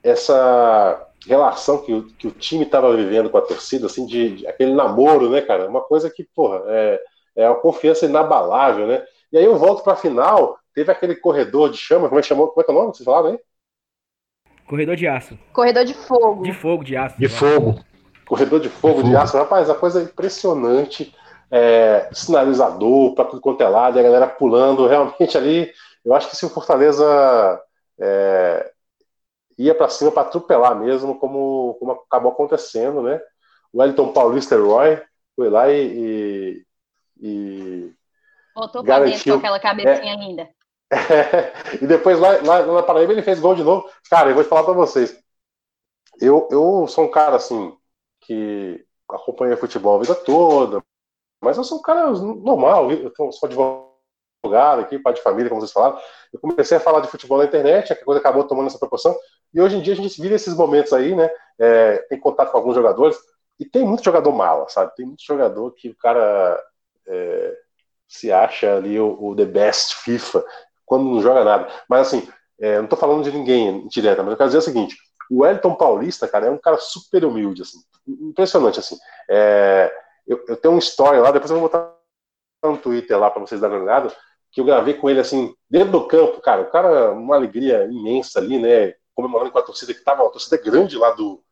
essa relação que o, que o time estava vivendo com a torcida, assim, de, de, aquele namoro, né, cara? Uma coisa que, porra, é, é uma confiança inabalável, né? E aí eu volto para a final, teve aquele corredor de chama, como é que chamou? Como é que é o nome? Vocês falaram aí? Corredor de aço. Corredor de fogo. De fogo, de aço. De fogo. Corredor de fogo, de, de aço. Rapaz, a coisa é impressionante. É, sinalizador para tudo quanto é lado, a galera pulando. Realmente ali, eu acho que se o Fortaleza é, ia para cima para atropelar mesmo, como, como acabou acontecendo, né? O Wellington Paulista Roy foi lá e. e, e Voltou para dentro com aquela cabecinha é, linda. É, e depois lá, lá, na Paraíba ele fez gol de novo. Cara, eu vou te falar para vocês. Eu, eu sou um cara assim que acompanha futebol a vida toda, mas eu sou um cara normal. Eu sou advogado aqui, pai de família, como vocês falaram. Eu comecei a falar de futebol na internet, a coisa acabou tomando essa proporção. E hoje em dia a gente vive esses momentos aí, né? É, tem contato com alguns jogadores. E tem muito jogador mala, sabe? Tem muito jogador que o cara é, se acha ali o, o, the best FIFA quando não joga nada. Mas assim, é, não tô falando de ninguém direta, mas eu quero dizer o seguinte: o Wellington Paulista, cara, é um cara super humilde, assim, impressionante, assim. É, eu, eu, tenho uma história lá, depois eu vou botar no Twitter lá para vocês darem uma olhada, que eu gravei com ele assim, dentro do campo, cara, o cara, uma alegria imensa ali, né? Comemorando com a torcida que tava, uma torcida grande lá do,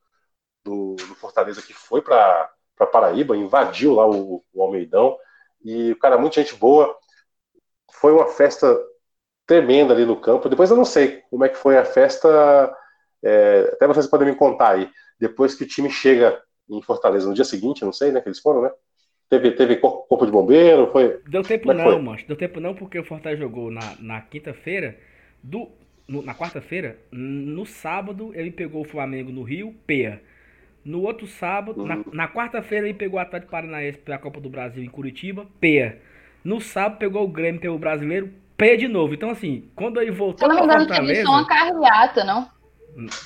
do, do Fortaleza que foi para Paraíba, invadiu lá o, o Almeidão, e o cara, muita gente boa. Foi uma festa tremenda ali no campo. Depois eu não sei como é que foi a festa, é, até vocês podem me contar aí. Depois que o time chega em Fortaleza no dia seguinte, não sei, né? Que eles foram, né? Teve, teve corpo de bombeiro, foi. Deu tempo é não, mano. Deu tempo não, porque o Fortaleza jogou na, na quinta-feira, do, no, na quarta-feira, no sábado ele pegou o Flamengo no Rio, Peia. No outro sábado, uhum. na, na quarta-feira ele pegou o Atlético Paranaense pela Copa do Brasil em Curitiba, Peia. No sábado pegou o Grêmio pelo Brasileiro, Peia de novo. Então assim, quando ele voltou para Fortaleza... teve só uma carreata, não?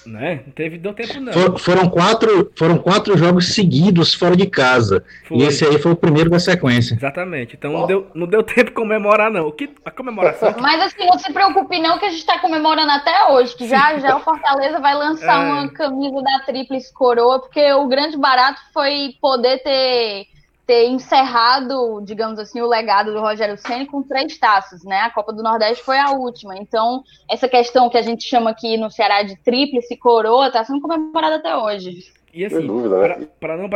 Né? Não teve, deu tempo não. For, foram, quatro, foram quatro jogos seguidos fora de casa. Foi. E esse aí foi o primeiro da sequência. Exatamente. Então não deu, não deu tempo de comemorar, não. O que, a comemoração. Mas assim, não se preocupe, não, que a gente está comemorando até hoje. Que já, já o Fortaleza vai lançar é. uma camisa da Tríplice Coroa, porque o grande barato foi poder ter ter encerrado, digamos assim, o legado do Rogério Ceni com três taças, né? A Copa do Nordeste foi a última. Então, essa questão que a gente chama aqui no Ceará de tríplice coroa está sendo comemorada até hoje. E assim, né? para não,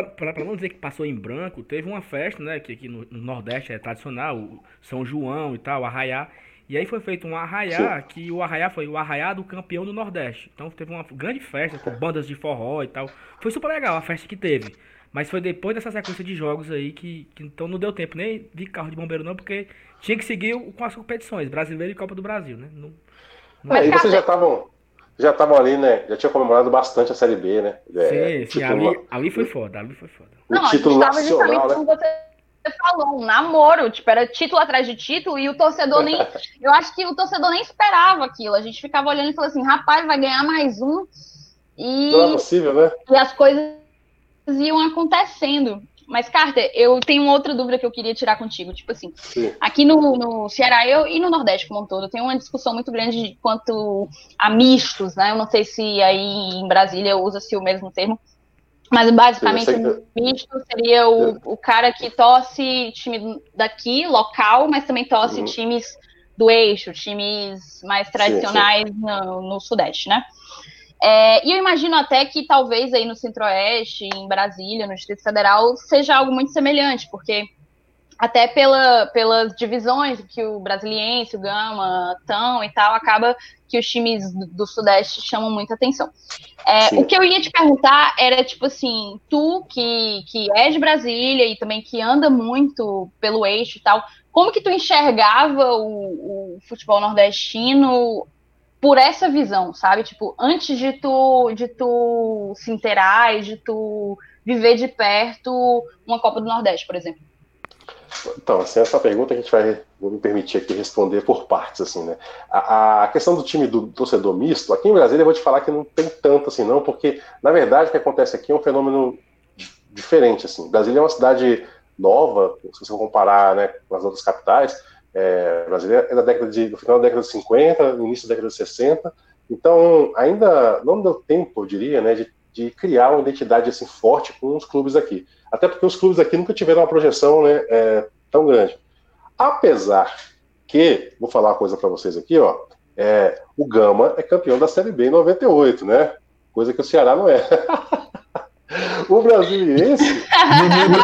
não dizer que passou em branco, teve uma festa, né? Que aqui no, no Nordeste é tradicional, o São João e tal, Arraiá. E aí foi feito um arraiá, Sim. que o arraiá foi o arraiá do campeão do Nordeste. Então teve uma grande festa com bandas de forró e tal. Foi super legal a festa que teve. Mas foi depois dessa sequência de jogos aí que, que então não deu tempo nem de carro de bombeiro não, porque tinha que seguir com as competições, brasileiro e Copa do Brasil, né? Não, não... É, e vocês já estavam já estavam ali, né? Já tinha comemorado bastante a Série B, né? É, sim, sim, ali, ali foi foda, ali foi foda. O não, título a gente nacional, né? como você falou, um namoro, tipo, era título atrás de título e o torcedor nem. eu acho que o torcedor nem esperava aquilo. A gente ficava olhando e falou assim, rapaz, vai ganhar mais um. E, não é possível, né? E as coisas iam acontecendo. Mas, Carter, eu tenho uma outra dúvida que eu queria tirar contigo. Tipo assim, Sim. aqui no, no Ceará eu, e no Nordeste como um todo, tem uma discussão muito grande quanto a mistos, né? Eu não sei se aí em Brasília usa-se o mesmo termo. Mas basicamente o misto seria o, o cara que torce time daqui, local, mas também torce uhum. times do eixo, times mais tradicionais sim, sim. No, no Sudeste, né? É, e eu imagino até que talvez aí no Centro-Oeste, em Brasília, no Distrito Federal, seja algo muito semelhante, porque até pela, pelas divisões que o Brasiliense, o Gama, Tão e tal, acaba que os times do, Sudeste chamam muita atenção. É, o que eu ia te perguntar era, tipo assim, tu que, que é de Brasília e também que anda muito pelo eixo e tal, como que tu enxergava o, o futebol nordestino por essa visão, sabe? Tipo, antes de tu, de tu se inteirar e de tu viver de perto uma Copa do Nordeste, por exemplo. Então, assim, essa pergunta a gente vai vou me permitir aqui responder por partes, assim, né? A, a, questão do time do torcedor misto, aqui em Brasília eu vou te falar que não tem tanto assim, não, porque na verdade o que acontece aqui é um fenômeno diferente, assim. Brasília é uma cidade nova, se você comparar, né, com as outras capitais. É, Brasília é da década de, do final da década de 50, início da década de 60. Então, ainda não deu tempo, eu diria, né, de, de criar uma identidade assim forte com os clubes aqui. Até porque os clubes aqui nunca tiveram uma projeção né, é, tão grande. Apesar que, vou falar uma coisa para vocês aqui, ó, é, o Gama é campeão da Série B em 98, né? Coisa que o Ceará não é. o brasiliense.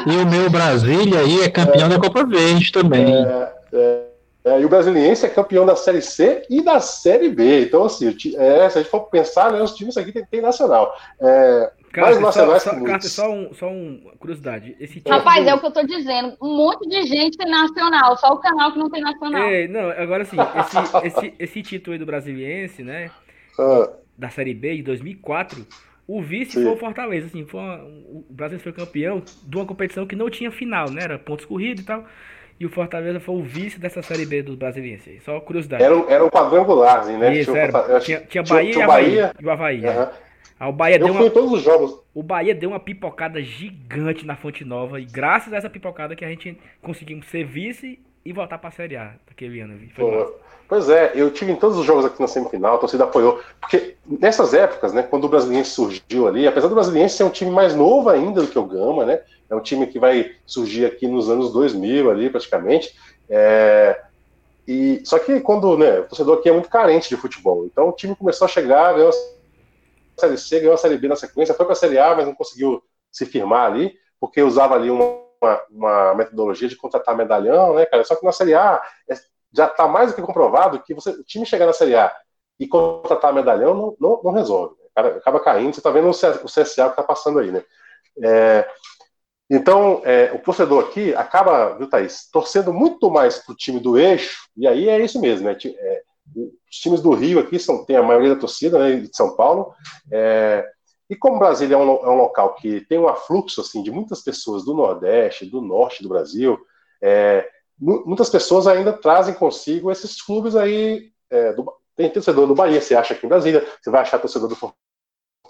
e, o meu, Brasília aí é campeão é, da Copa Verde também. É, é, é, e o brasiliense é campeão da Série C e da Série B. Então, assim, é, se a gente for pensar, né, os times aqui tem, tem nacional. É, Carter, mas só, só, Carter, só, um, só um curiosidade. Esse Rapaz, é o que eu tô dizendo. Um monte de gente tem nacional, só o canal que não tem nacional. É, não, agora sim, esse, esse, esse título aí do Brasiliense, né? Ah. Da Série B de 2004, o vice sim. foi o Fortaleza, assim, foi uma, o Brasil foi campeão de uma competição que não tinha final, né? Era pontos corridos e tal. E o Fortaleza foi o vice dessa Série B do Brasiliense. Só curiosidade. Era, era um quadrangular, assim, né? Isso, tinha, era, tinha, tinha Bahia tinha. Bahia. E o Havaí. Uhum. O Bahia eu deu fui uma, todos os jogos. O Bahia deu uma pipocada gigante na Fonte Nova. E graças a essa pipocada que a gente conseguimos ser vice e voltar para a Série A daquele ano. Foi Pois é, eu tive em todos os jogos aqui na semifinal, a torcida apoiou. Porque nessas épocas, né, quando o Brasiliense surgiu ali, apesar do Brasiliense ser um time mais novo ainda do que o Gama, né, é um time que vai surgir aqui nos anos 2000 ali, praticamente. É, e, só que quando, né, o torcedor aqui é muito carente de futebol, então o time começou a chegar, ganhou a Série C, ganhou a Série B na sequência, foi para a Série A, mas não conseguiu se firmar ali, porque usava ali uma, uma, uma metodologia de contratar medalhão, né, cara? Só que na Série A é já está mais do que comprovado que você, o time chegar na Série A e contratar medalhão não, não, não resolve. Né? Acaba caindo, você está vendo o CSA que está passando aí, né? É, então, é, o torcedor aqui acaba, viu, Thaís, torcendo muito mais para o time do eixo, e aí é isso mesmo, né? É, os times do Rio aqui são, tem a maioria da torcida, né, de São Paulo, é, e como Brasília é um, é um, local que tem um afluxo assim, de muitas pessoas do Nordeste, do Norte do Brasil, é, muitas pessoas ainda trazem consigo esses clubes aí. É, do, tem torcedor do Bahia, você acha aqui em Brasília, você vai achar torcedor do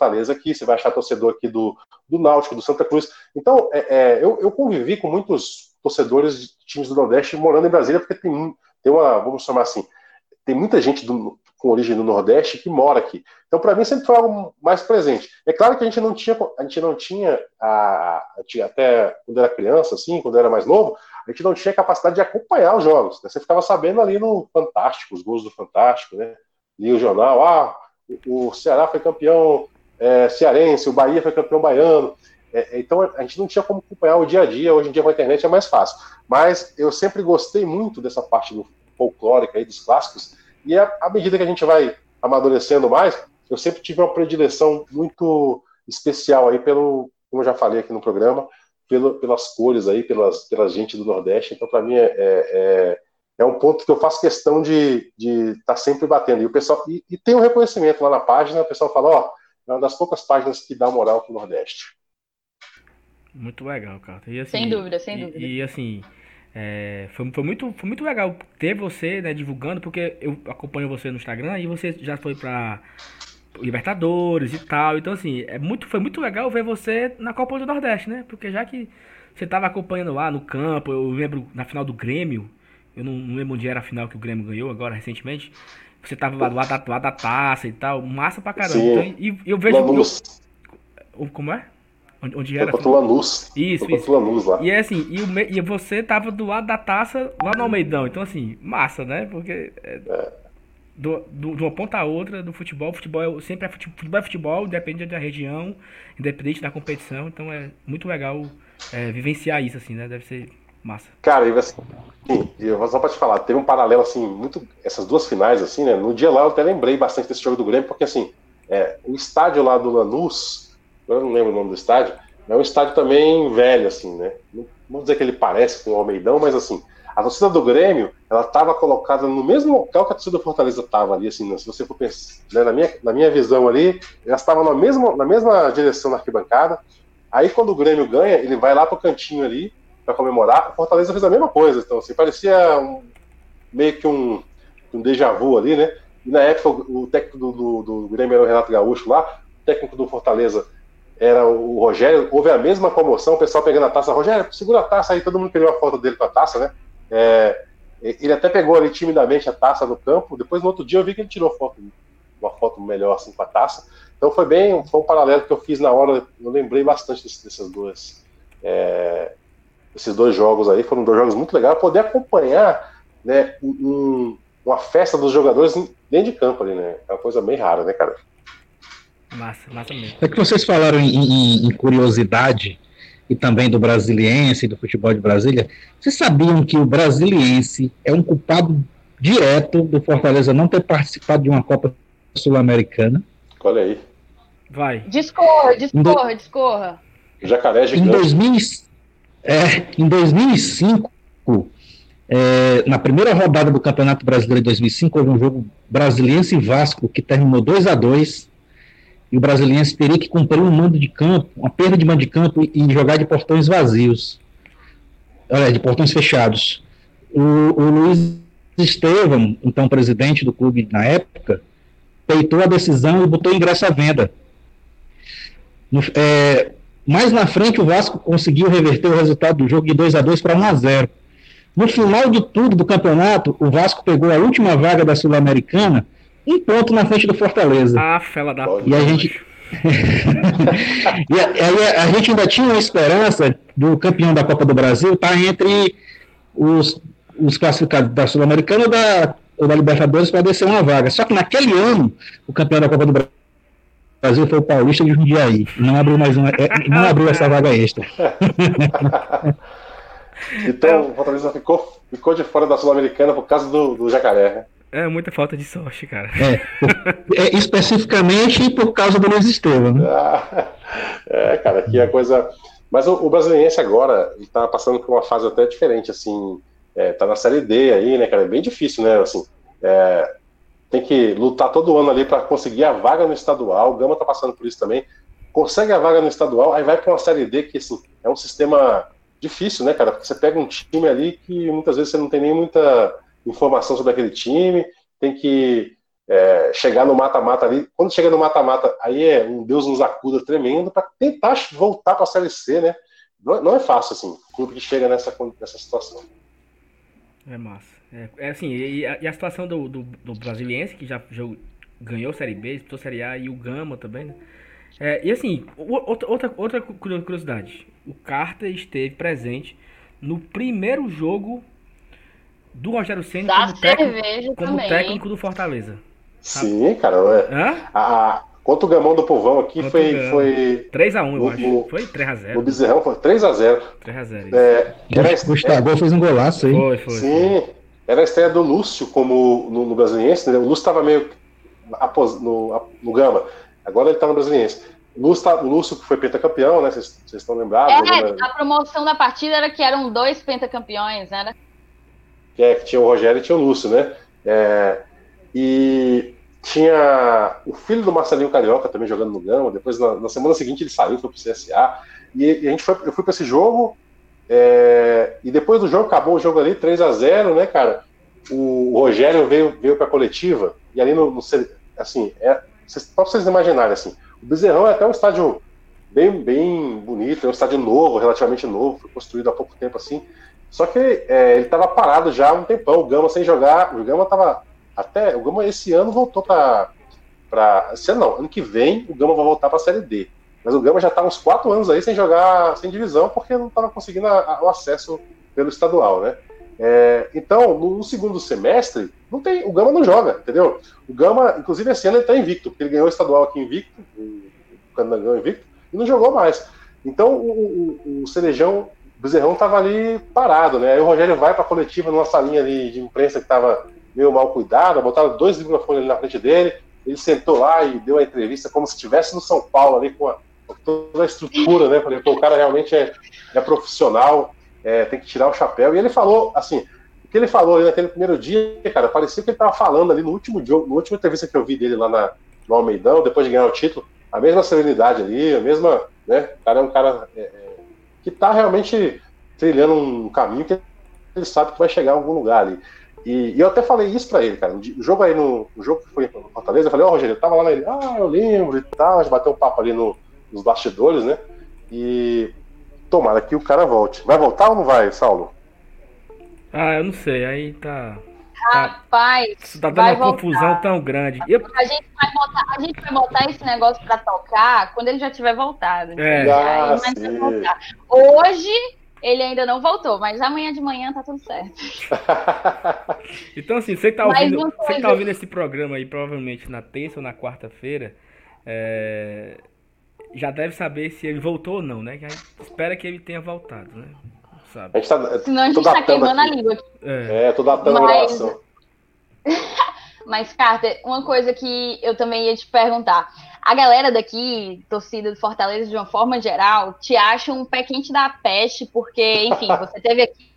Fortaleza aqui, você vai achar torcedor aqui do, do Náutico, do Santa Cruz. Então, é, é, eu, eu, convivi com muitos torcedores de times do Nordeste morando em Brasília, porque tem, tem uma, vamos chamar assim, tem muita gente do, com origem do Nordeste que mora aqui. Então, para mim, sempre foi algo mais presente. É claro que a gente não tinha, a gente não tinha, a, a, até quando era criança, assim, quando era mais novo, a gente não tinha capacidade de acompanhar os jogos. Né? Você ficava sabendo ali no Fantástico, os gols do Fantástico, né? Lia o jornal, ah, o Ceará foi campeão é, cearense, o Bahia foi campeão baiano. É, então a gente não tinha como acompanhar o dia a dia, hoje em dia com a internet é mais fácil. Mas eu sempre gostei muito dessa parte do folclórica aí, dos clássicos, e à, à medida que a gente vai amadurecendo mais, eu sempre tive uma predileção muito especial aí pelo, como eu já falei aqui no programa, pelo, pelas cores aí, pelas, pela gente do Nordeste. Então, para mim, é, é, é, um ponto que eu faço questão de estar tá sempre batendo. E o pessoal e, e, tem um reconhecimento lá na página, o pessoal fala, ó, é uma das poucas páginas que dá moral pro Nordeste. Muito legal, cara. E, assim, sem dúvida, sem dúvida. E, e assim, é, foi, foi, muito, foi muito legal ter você né, divulgando, porque eu acompanho você no Instagram e você já foi para Libertadores e tal. Então, assim, é muito, foi muito legal ver você na Copa do Nordeste, né? Porque já que você estava acompanhando lá no campo, eu lembro na final do Grêmio, eu não, não lembro onde era a final que o Grêmio ganhou agora recentemente. Você tava lá do lado da, lado da taça e tal, massa pra caramba. Então, e, eu vejo. Eu, como é? Onde, onde era? O Lanús. Isso, isso. Lanús lá. E é assim, e, e você tava do lado da taça lá no Almeidão. Então, assim, massa, né? Porque. É, é. Do, do, de uma ponta a outra do futebol, futebol é, sempre é futebol, futebol é futebol, depende da região, independente da competição, então é muito legal é, vivenciar isso, assim, né? Deve ser massa. Cara, e assim, eu só pra te falar, teve um paralelo, assim, muito. Essas duas finais, assim, né? No dia lá eu até lembrei bastante desse jogo do Grêmio, porque assim, é, o estádio lá do Lanús eu não lembro o nome do estádio, é um estádio também velho, assim, né? Não vamos dizer que ele parece com o Almeidão, mas assim, A torcida do Grêmio, ela estava colocada no mesmo local que a torcida do Fortaleza estava ali, assim, se você for pensar, né, na, minha, na minha visão ali, ela estava na mesma, na mesma direção da arquibancada. Aí quando o Grêmio ganha, ele vai lá pro cantinho ali para comemorar. O Fortaleza fez a mesma coisa, então assim, parecia um, meio que um, um déjà vu ali, né? E na época o, técnico do, do, do Grêmio era o Renato Gaúcho lá, o técnico do Fortaleza era o Rogério, houve a mesma comoção, o pessoal pegando a taça, Rogério, segura a taça aí, todo mundo queria uma foto dele com a taça, né? É, ele até pegou ali timidamente a taça no campo, depois no outro dia eu vi que ele tirou foto, uma foto melhor assim com a taça. Então foi bem, foi um paralelo que eu fiz na hora, eu lembrei bastante dessas duas, é, esses dois jogos aí, foram dois jogos muito legais, poder acompanhar né, um, uma festa dos jogadores dentro de campo ali, né? É uma coisa bem rara, né, cara? Massa, massa mesmo. É que vocês falaram em, em, em curiosidade e também do Brasiliense, do futebol de Brasília. Vocês sabiam que o Brasiliense é um culpado direto do Fortaleza não ter participado de uma Copa Sul-Americana? Olha aí. Vai. Discorra, discorra, discorra. Jacaré gigante. Em, 2000, é, em 2005, é, na primeira rodada do Campeonato Brasileiro de 2005, houve um jogo Brasiliense e Vasco que terminou 2 a 2 e o Brasiliense teria que cumprir um mando de campo, uma perda de mando de campo e jogar de portões vazios, olha, de portões fechados. O, o Luiz Estevam, então presidente do clube na época, peitou a decisão e botou ingresso à venda. No, é, mais na frente, o Vasco conseguiu reverter o resultado do jogo de 2 a 2 para 1 a 0 no final de tudo do campeonato, o Vasco pegou a última vaga da Sul-Americana, um ponto na frente do Fortaleza. Ah, fela da E a gente. e aí a, a, gente ainda tinha uma esperança do campeão da Copa do Brasil estar tá entre os, os classificados da Sul-Americana ou da, ou da Libertadores para descer uma vaga. Só que naquele ano, o campeão da Copa do Brasil foi o Paulista de Jundiaí. Não abriu mais uma, é, não abriu essa vaga extra. Então o Fortaleza ficou, ficou de fora da Sul-Americana por causa do, do jacaré. Né? É muita falta de sorte, cara. É, é especificamente por causa do Luiz Estevam. Né? Ah, é, cara, que a coisa. Mas o, o brasiliense agora está passando por uma fase até diferente, assim. É, tá na série D aí, né, cara? É bem difícil, né? Assim, é, tem que lutar todo ano ali para conseguir a vaga no estadual. O Gama tá passando por isso também. Consegue a vaga no estadual, aí vai para uma série D que assim, é um sistema difícil, né, cara? Porque você pega um time ali que muitas vezes você não tem nem muita informação sobre aquele time, tem que é, chegar no mata-mata ali. Quando chega no mata-mata, aí é um Deus nos acuda tremendo para tentar voltar para a Série C, né? Não, não, é fácil, assim, o clube que chega nessa, nessa situação. É massa. É, é assim, e a, e a situação do, do, do, Brasiliense, que já, já ganhou Série B, disputou Série A, e o Gama também, né? É, e assim, outra, outra, outra curiosidade. O Carter esteve presente no primeiro jogo do Rogério Senna como, técnico, como técnico do Fortaleza. Sim, cara. É, a, a, contra o Gamão do Povão aqui foi, foi. 3x1, eu acho. foi 3x0. O Bezerrão foi 3x0. 3x0. É, o Estagol fez um golaço aí. Foi, foi. Sim. Foi. Era a estreia do Lúcio como no, no Brasiliense, né? O Lúcio estava meio apos, no, no Gama. Agora ele tá no Brasiliense. Lúcio, tá, o Lúcio que foi pentacampeão, né? Vocês estão lembrados? É, a promoção da partida era que eram dois pentacampeões, né? Que, é, que tinha o Rogério e tinha o Lúcio, né? É, e tinha o filho do Marcelinho Carioca também jogando no Gama. Depois, na, na semana seguinte, ele saiu, foi pro CSA. E, e, a gente foi, eu fui para esse jogo. É, e depois do jogo, acabou o jogo ali, 3 a 0 né, cara? O, Rogério veio, veio para a coletiva. E ali no, no assim, é, só para vocês imaginarem, assim, o Bezerrão é até um estádio bem, bem bonito, é um estádio novo, relativamente novo, foi construído há pouco tempo assim. Só que é, ele estava parado já há um tempão, o Gama sem jogar, o Gama estava até, o Gama esse ano voltou para para ano não, ano que vem o Gama vai voltar para a Série D. Mas o Gama já está uns quatro anos aí sem jogar, sem divisão, porque não estava conseguindo a, a, o acesso pelo estadual, né? É, então, no, segundo semestre, não tem, o Gama não joga, entendeu? O Gama, inclusive esse ano ele está invicto, porque ele ganhou o estadual aqui invicto, o Canangão invicto, e não jogou mais. Então o, o, o Cerejão, o Bezerrão estava ali parado, né? Aí o Rogério vai para a coletiva numa salinha ali de imprensa que estava meio mal cuidada, botaram dois microfones ali na frente dele, ele sentou lá e deu a entrevista como se estivesse no São Paulo ali com, a, toda a estrutura, né? Falei, pô, o cara realmente é, é profissional, é, tem que tirar o chapéu. E ele falou, assim, que ele falou ali naquele primeiro dia, cara, parecia que ele tava falando ali no último jogo, na última entrevista que eu vi dele lá na, no Almeidão, depois de ganhar o título, a mesma serenidade ali, a mesma, né? O cara é um cara é, é, que tá realmente trilhando um caminho que ele sabe que vai chegar a algum lugar ali. E, e eu até falei isso pra ele, cara. O jogo aí no, jogo que foi no Fortaleza, eu falei, ó, oh, Rogério, eu tava lá nele, ah, eu lembro e tal, a gente bateu um papo ali no, nos bastidores, né? E tomara que o cara volte. Vai voltar ou não vai, Saulo? Ah, eu não sei, aí tá. Rapaz, Isso tá dando uma voltar. confusão tão grande. Eu... A, gente vai botar, a gente vai botar esse negócio pra tocar quando ele já tiver voltado. É. Ah, Hoje ele ainda não voltou, mas amanhã de manhã tá tudo certo. então, assim, você que tá, ouvindo, você que tá ouvindo esse programa aí, provavelmente na terça ou na quarta-feira, é... já deve saber se ele voltou ou não, né? Que espera que ele tenha voltado, né? Sabe? A gente tá, Senão a gente tá queimando aqui. a língua aqui. É, é tô datando mas... a gravação. mas, Carter, uma coisa que eu também ia te perguntar. A galera daqui, torcida do Fortaleza de uma forma geral, te acha um pé quente da peste, porque, enfim, você teve aqui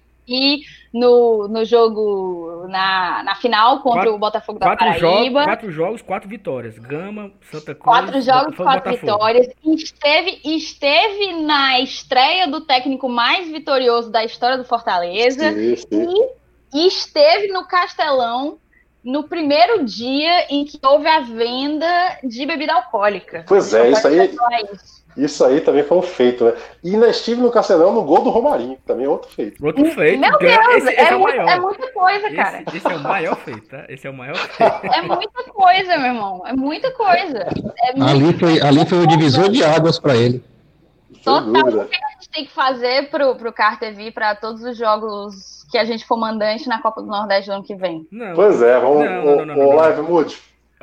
no, no jogo, na, na final contra quatro, o Botafogo da quatro Paraíba. Jogos, quatro jogos, quatro vitórias. Gama, Santa Cruz. Quatro jogos, Botafogo, quatro Botafogo. vitórias. Esteve, esteve na estreia do técnico mais vitorioso da história do Fortaleza. Sim, sim. E esteve no Castelão no primeiro dia em que houve a venda de bebida alcoólica. Pois é, isso aí. Isso aí também foi um feito, né? E ainda estive no Castelão no gol do Romarinho, também é outro feito. Outro feito. Meu Deus, esse, esse é, é, muito, é, muita coisa, cara. Esse, esse, é o maior feito, tá? Esse é o maior feito. É muita coisa, meu irmão. É muita coisa. É ali, foi, ali foi o divisor de águas para ele. Total. O que a gente tem que fazer pro, pro Carter vir para todos os jogos que a gente for mandante na Copa do Nordeste do ano que vem. Não. Pois é, vamos. Não, não, o, Live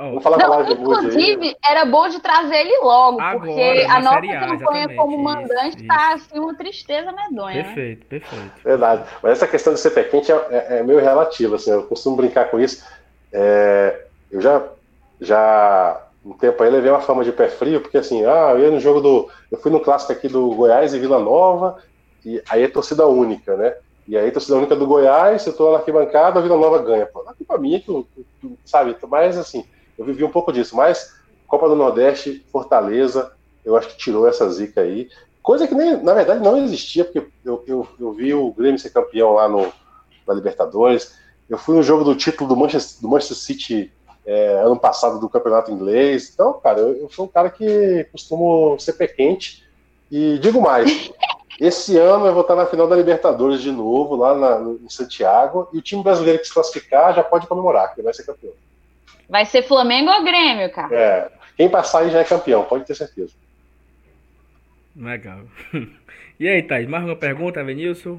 Vamos falar não, com o Live Mood. Inclusive, era bom de trazer ele logo, Agora, porque a nossa campanha como mandante está assim uma tristeza medonha. Perfeito, né? perfeito. Verdade. Mas essa questão de ser pé quente é, é, é meio relativa, assim, eu costumo brincar com isso. É, eu já, já um tempo aí levei uma fama de pé frio, porque assim, ah, eu ia no jogo do. Eu fui no clássico aqui do Goiás e Vila Nova, e aí é torcida única, né? E aí, torcida única do Goiás, eu tô na arquibancada, a Vila Nova ganha. Pô, não é culpa minha que, que, sabe? Mas, assim, eu vivi um pouco disso. Mas, Copa do Nordeste, Fortaleza, eu acho que tirou essa zica aí. Coisa que, nem, na verdade, não existia, porque eu, eu, eu vi o Grêmio ser campeão lá no, na Libertadores. Eu fui no jogo do título do Manchester, do Manchester City é, ano passado do Campeonato Inglês. Então, cara, eu, eu sou um cara que costumo ser pé quente. E digo mais, Esse ano eu vou estar na final da Libertadores de novo, lá na, em Santiago, e o time brasileiro que se classificar já pode comemorar, que vai ser campeão. Vai ser Flamengo ou Grêmio, cara? É. Quem passar aí já é campeão, pode ter certeza. Legal. E aí, Thaís, mais uma pergunta, Venilson?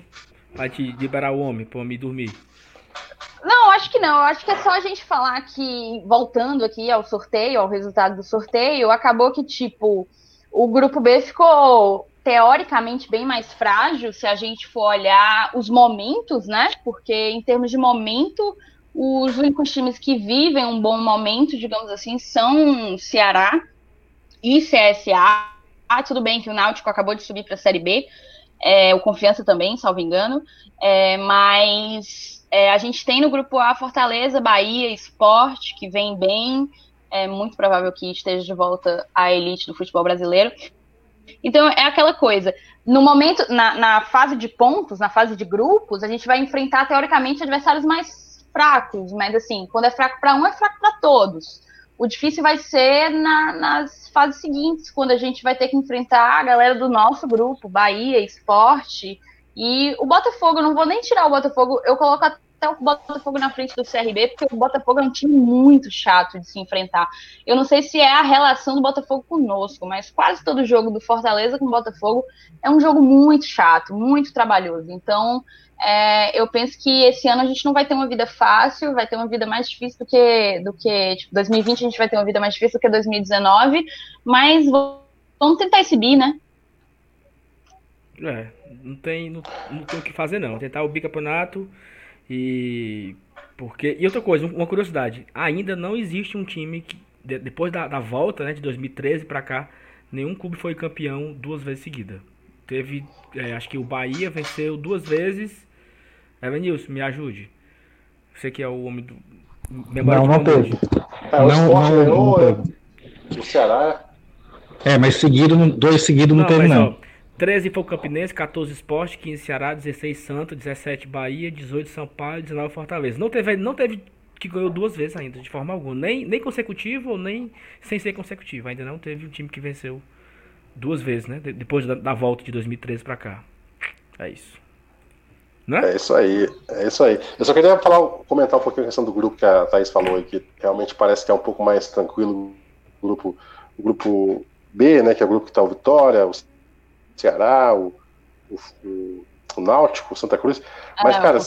Pra te liberar o homem, pra me dormir. Não, acho que não. Acho que é só a gente falar que, voltando aqui ao sorteio, ao resultado do sorteio, acabou que, tipo, o grupo B ficou teoricamente bem mais frágil se a gente for olhar os momentos, né? Porque em termos de momento, os únicos times que vivem um bom momento, digamos assim, são Ceará e CSA. Ah, tudo bem que o Náutico acabou de subir para a Série B, é, o Confiança também, salvo engano, é, mas é, a gente tem no grupo A Fortaleza, Bahia, Esporte, que vem bem, é muito provável que esteja de volta à elite do futebol brasileiro. Então é aquela coisa. No momento, na, na, fase de pontos, na fase de grupos, a gente vai enfrentar teoricamente adversários mais fracos, mas assim, quando é fraco para um, é fraco para todos. O difícil vai ser na, nas fases seguintes, quando a gente vai ter que enfrentar a galera do nosso grupo, Bahia, Esporte e o Botafogo. Eu não vou nem tirar o Botafogo, eu coloco até o Botafogo na frente do CRB, porque o Botafogo é um time muito chato de se enfrentar. Eu não sei se é a relação do Botafogo conosco, mas quase todo jogo do Fortaleza com o Botafogo é um jogo muito chato, muito trabalhoso. Então, é, eu penso que esse ano a gente não vai ter uma vida fácil, vai ter uma vida mais difícil do que, do que tipo, 2020 a gente vai ter uma vida mais difícil do que 2019, mas vamos tentar esse bi, né? É, não tem, não, não tem o que fazer não. Tentar o bicampeonato e porque e outra coisa, uma curiosidade, ainda não existe um time que depois da, da volta, né, de 2013 para cá, nenhum clube foi campeão duas vezes seguida. Teve, é, acho que o Bahia venceu duas vezes. Evanilson, me ajude. Você que é o homem do. Memória não, não teve. É, o não, não, ganhou, não teve. o Ceará. É, mas seguido, dois seguidos não, não, teve, mas, não. Ó, 13 foi o Campinense, 14 Esporte, 15 Ceará, 16 Santos, 17 Bahia, 18 São Paulo, 19 Fortaleza. Não teve, não teve que ganhou duas vezes ainda, de forma alguma. Nem, nem consecutivo, nem sem ser consecutivo. Ainda não teve um time que venceu duas vezes, né? Depois da, da volta de 2013 para cá. É isso. Né? É isso aí, é isso aí. Eu só queria falar, comentar um pouquinho a questão do grupo que a Thaís falou aí, que realmente parece que é um pouco mais tranquilo o grupo, o grupo B, né? Que é o grupo que está o Vitória, o Ceará, o, o, o Náutico, o Santa Cruz. Ah, Mas, cara,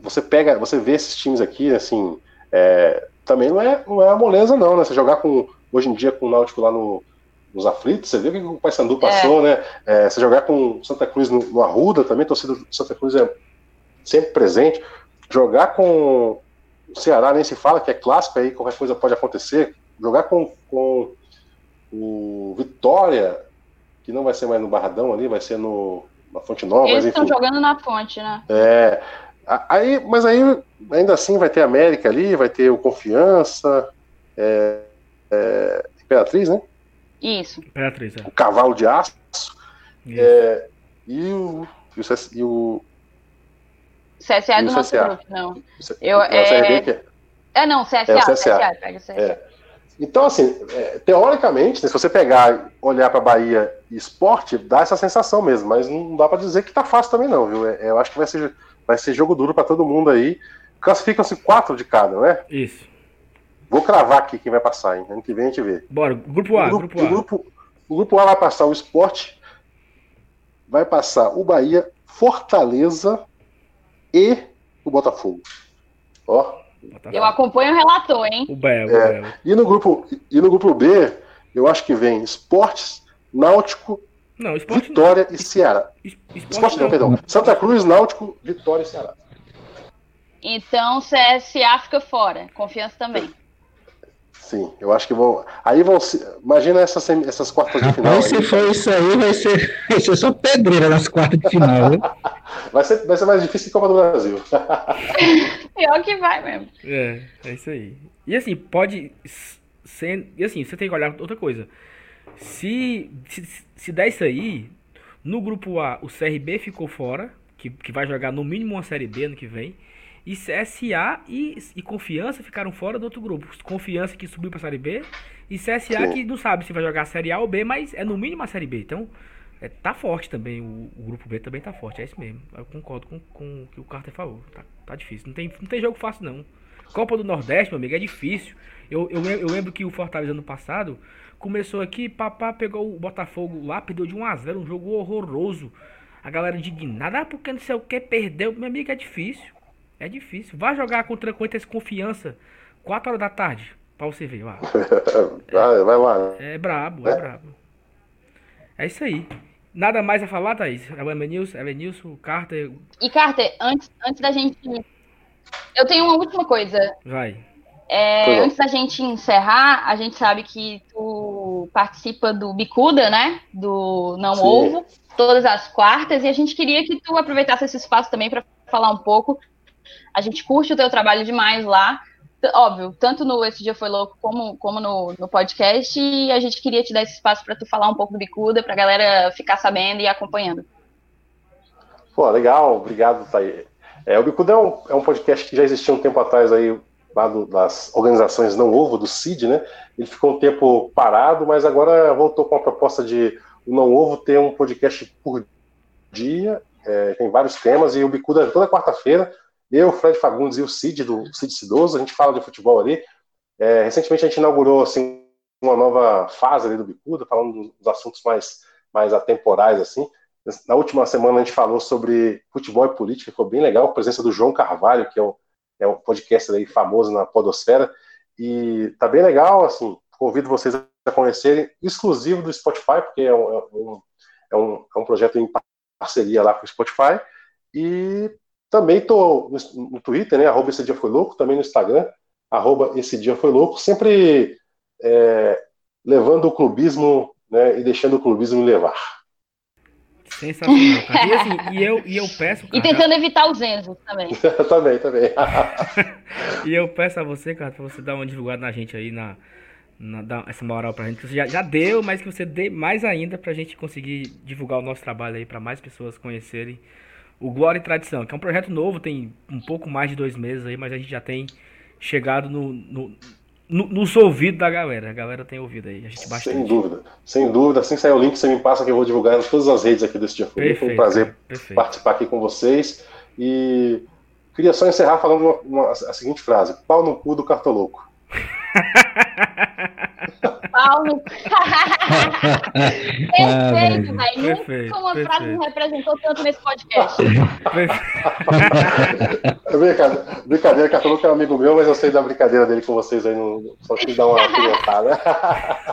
você pega, você vê esses times aqui, assim, é, também não é, não é a moleza, não, né? Você jogar com, hoje em dia com o Náutico lá no, nos aflitos, você viu o que o Paysandu passou, é. né? É, você jogar com Santa Cruz no, no Arruda também, torcida do Santa Cruz é sempre presente. Jogar com o Ceará nem se fala que é clássico, aí qualquer coisa pode acontecer. Jogar com, com o Vitória, que não vai ser mais no Barradão ali, vai ser no, na Fonte Nova. Eles estão jogando na Fonte, né? É. Aí, mas aí, ainda assim, vai ter América ali, vai ter o Confiança, é, é, Imperatriz, né? Isso. Imperatriz, é. O Cavalo de Aço. É, e o. E o, e o CSA é do nosso CSA. grupo, não. Eu, é... é... é, não, CSA, é, CSA. CSA, pega CSA. É. Então, assim, é, teoricamente, né, se você pegar, olhar para Bahia e esporte, dá essa sensação mesmo, mas não dá para dizer que tá fácil também, não, viu? É, eu acho que vai ser, vai ser jogo duro para todo mundo aí. Classificam-se quatro de cada, né? Isso. Vou cravar aqui quem vai passar, hein? Ano que vem a gente vê. Bora, grupo A, o grupo, grupo A. O grupo, o grupo A vai passar o esporte, vai passar o Bahia, Fortaleza e o Botafogo. Ó, eu acompanho o relator, hein? O Belo, é, Belo. E no grupo e no grupo B, eu acho que vem Esportes, Náutico, não, Vitória não. e Ceará. Esporte, esporte não, não, perdão. Santa Cruz, Náutico, Vitória e Ceará. Então CSA fica fora. Confiança também. Sim, eu acho que vão. Aí vão. Imagina essas, essas quartas de final. se for isso aí, vai ser, vai ser só pedreira nas quartas de final. vai, ser, vai ser mais difícil que Copa do Brasil. Pior que vai mesmo. É, é isso aí. E assim, pode ser. E assim, você tem que olhar outra coisa. Se, se, se der isso aí, no grupo A, o CRB ficou fora, que, que vai jogar no mínimo uma Série B ano que vem. E CSA e, e Confiança ficaram fora do outro grupo. Confiança que subiu para Série B e CSA Sim. que não sabe se vai jogar a Série A ou B, mas é no mínimo a Série B. Então, é, tá forte também. O, o, grupo B também tá forte, é isso mesmo. Eu concordo com, com o que o Carter falou. Tá, tá difícil. Não tem, não tem jogo fácil, não. Copa do Nordeste, meu amigo, é difícil. Eu, eu, eu lembro que o Fortaleza ano passado começou aqui, papá pegou o Botafogo lá, perdeu de 1 a 0 um jogo horroroso. A galera indignada, ah, porque não sei o que, perdeu. Meu amigo, é difícil. É difícil. Vai jogar contra Corinthians Confiança 4 horas da tarde. Pra você ver, lá. vai, vai lá. É brabo, é, é brabo. É isso aí. Nada mais a falar, Thaís? É Evanilson, Evanilson, Carter. E Carter, antes, antes da gente. Eu tenho uma última coisa. Vai. É, antes da gente encerrar, a gente sabe que tu participa do Bicuda, né? Do Não Sim. Ovo, todas as quartas, e a gente queria que tu aproveitasse esse espaço também para falar um pouco a gente curte o teu trabalho demais lá. Óbvio, tanto no Esse Dia Foi Louco como, como no, no podcast. E a gente queria te dar esse espaço para tu falar um pouco do Bicuda, para a galera ficar sabendo e acompanhando. Pô, legal, obrigado, Thaí. É, o Bicuda é um, é um podcast que já existia um tempo atrás aí, lá do, das organizações Não Ovo, do CID, né? Ele ficou um tempo parado, mas agora voltou com a proposta de o Não Ovo ter um podcast por dia, é, tem vários temas, e o Bicuda toda quarta-feira eu, Fred Fagundes e o Cid, do Cid Cidoso, a gente fala de futebol ali. É, recentemente a gente inaugurou assim, uma nova fase ali do Bicuda, falando dos assuntos mais, mais atemporais, assim. Na última semana a gente falou sobre futebol e política, ficou bem legal, a presença do João Carvalho, que é um, é um aí famoso na podosfera, e tá bem legal, assim, convido vocês a conhecerem, exclusivo do Spotify, porque é um, é um, é um, é um projeto em parceria lá com o Spotify, e também estou no, no, Twitter, né? Arroba esse dia foi louco, também no Instagram, arroba esse dia foi louco, sempre é, levando o clubismo né, e deixando o clubismo me levar. Sensacional, cara. E, assim, e, eu, e eu peço. Cara, e tentando evitar os Enzo também. também, também. e eu peço a você, cara, pra você dar uma divulgada na gente aí, na, na, dar essa moral pra gente. Você já, já deu, mas que você dê mais ainda pra gente conseguir divulgar o nosso trabalho aí, pra mais pessoas conhecerem o Glória e Tradição, que é um projeto novo, tem um pouco mais de dois meses aí, mas a gente já tem chegado no, no no, nos ouvidos da galera. A galera tem ouvido aí. A gente bastante. Sem dúvida, sem dúvida. Assim sair o link, você me passa que eu vou divulgar em todas as redes aqui desse dia. Foi um prazer perfeito. participar aqui com vocês. E queria só encerrar falando uma, uma, a seguinte frase: pau no cu do cartoloco. Pau no. perfeito, velho. Nunca uma perfeito. frase me representou tanto nesse podcast. brincadeira, brincadeira, que falou que é um amigo meu, mas eu sei da brincadeira dele com vocês aí, no... só que dar uma pimentada.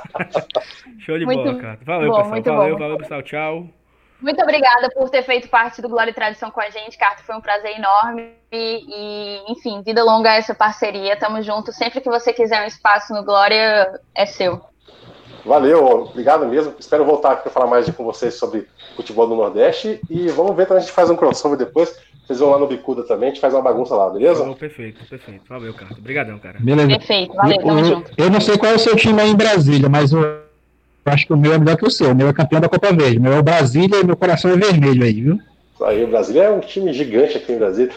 Show de muito bola, cara. Valeu, bom, pessoal. Valeu, bom. valeu, pessoal. Tchau. Muito obrigada por ter feito parte do Glória e Tradição com a gente, Carto. Foi um prazer enorme. E, enfim, vida longa essa parceria. Tamo junto. Sempre que você quiser um espaço no Glória, é seu. Valeu, obrigado mesmo. Espero voltar aqui para falar mais com vocês sobre futebol do Nordeste. E vamos ver para a gente faz um crossover depois. Vocês vão lá no Bicuda também, a gente faz uma bagunça lá, beleza? Oh, perfeito, perfeito. Valeu, cara. Obrigadão, cara. Beleza. Perfeito, valeu, tamo eu, junto. Eu não sei qual é o seu time aí em Brasília, mas o eu acho que o meu é melhor que o seu. O meu é campeão da Copa Verde. O meu é o Brasília e meu coração é vermelho aí, viu? Aí, o Brasília é um time gigante aqui em Brasília.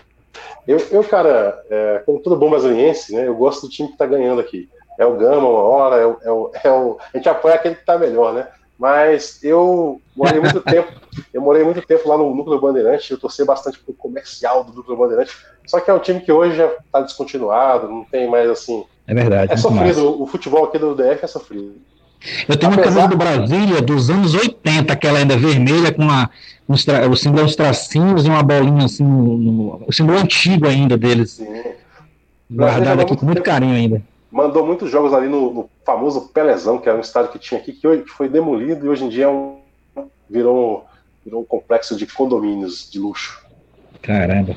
Eu, eu cara, é, como todo bom brasiliense, né, eu gosto do time que tá ganhando aqui. É o Gama uma hora, é o, é o, é o a gente apoia aquele que tá melhor, né? Mas eu morei muito tempo, eu morei muito tempo lá no Núcleo Bandeirante, eu torci bastante pro comercial do Núcleo Bandeirante, só que é um time que hoje já tá descontinuado, não tem mais assim. É verdade. É sofrido, o futebol aqui do DF é sofrido. Eu tenho uma camisa do Brasília dos anos 80, aquela ainda vermelha, com uma, um, o símbolo dos tracinhos e uma bolinha assim, no, no, o símbolo antigo ainda deles. Sim. Guardado aqui com muito carinho ainda. Mandou muitos jogos ali no, no, famoso Pelezão, que era um estádio que tinha aqui, que, hoje, foi demolido e hoje em dia é um, virou, virou um complexo de condomínios de luxo. Caramba.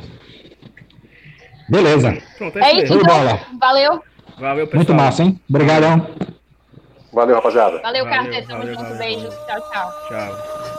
Beleza. Pronto, é, é isso, então. Valeu. Valeu, pessoal. Muito massa, hein? Obrigadão. Valeu, rapaziada. Valeu, Carter. Tamo valeu, junto. Valeu, Beijo. Tchau, tchau. Tchau.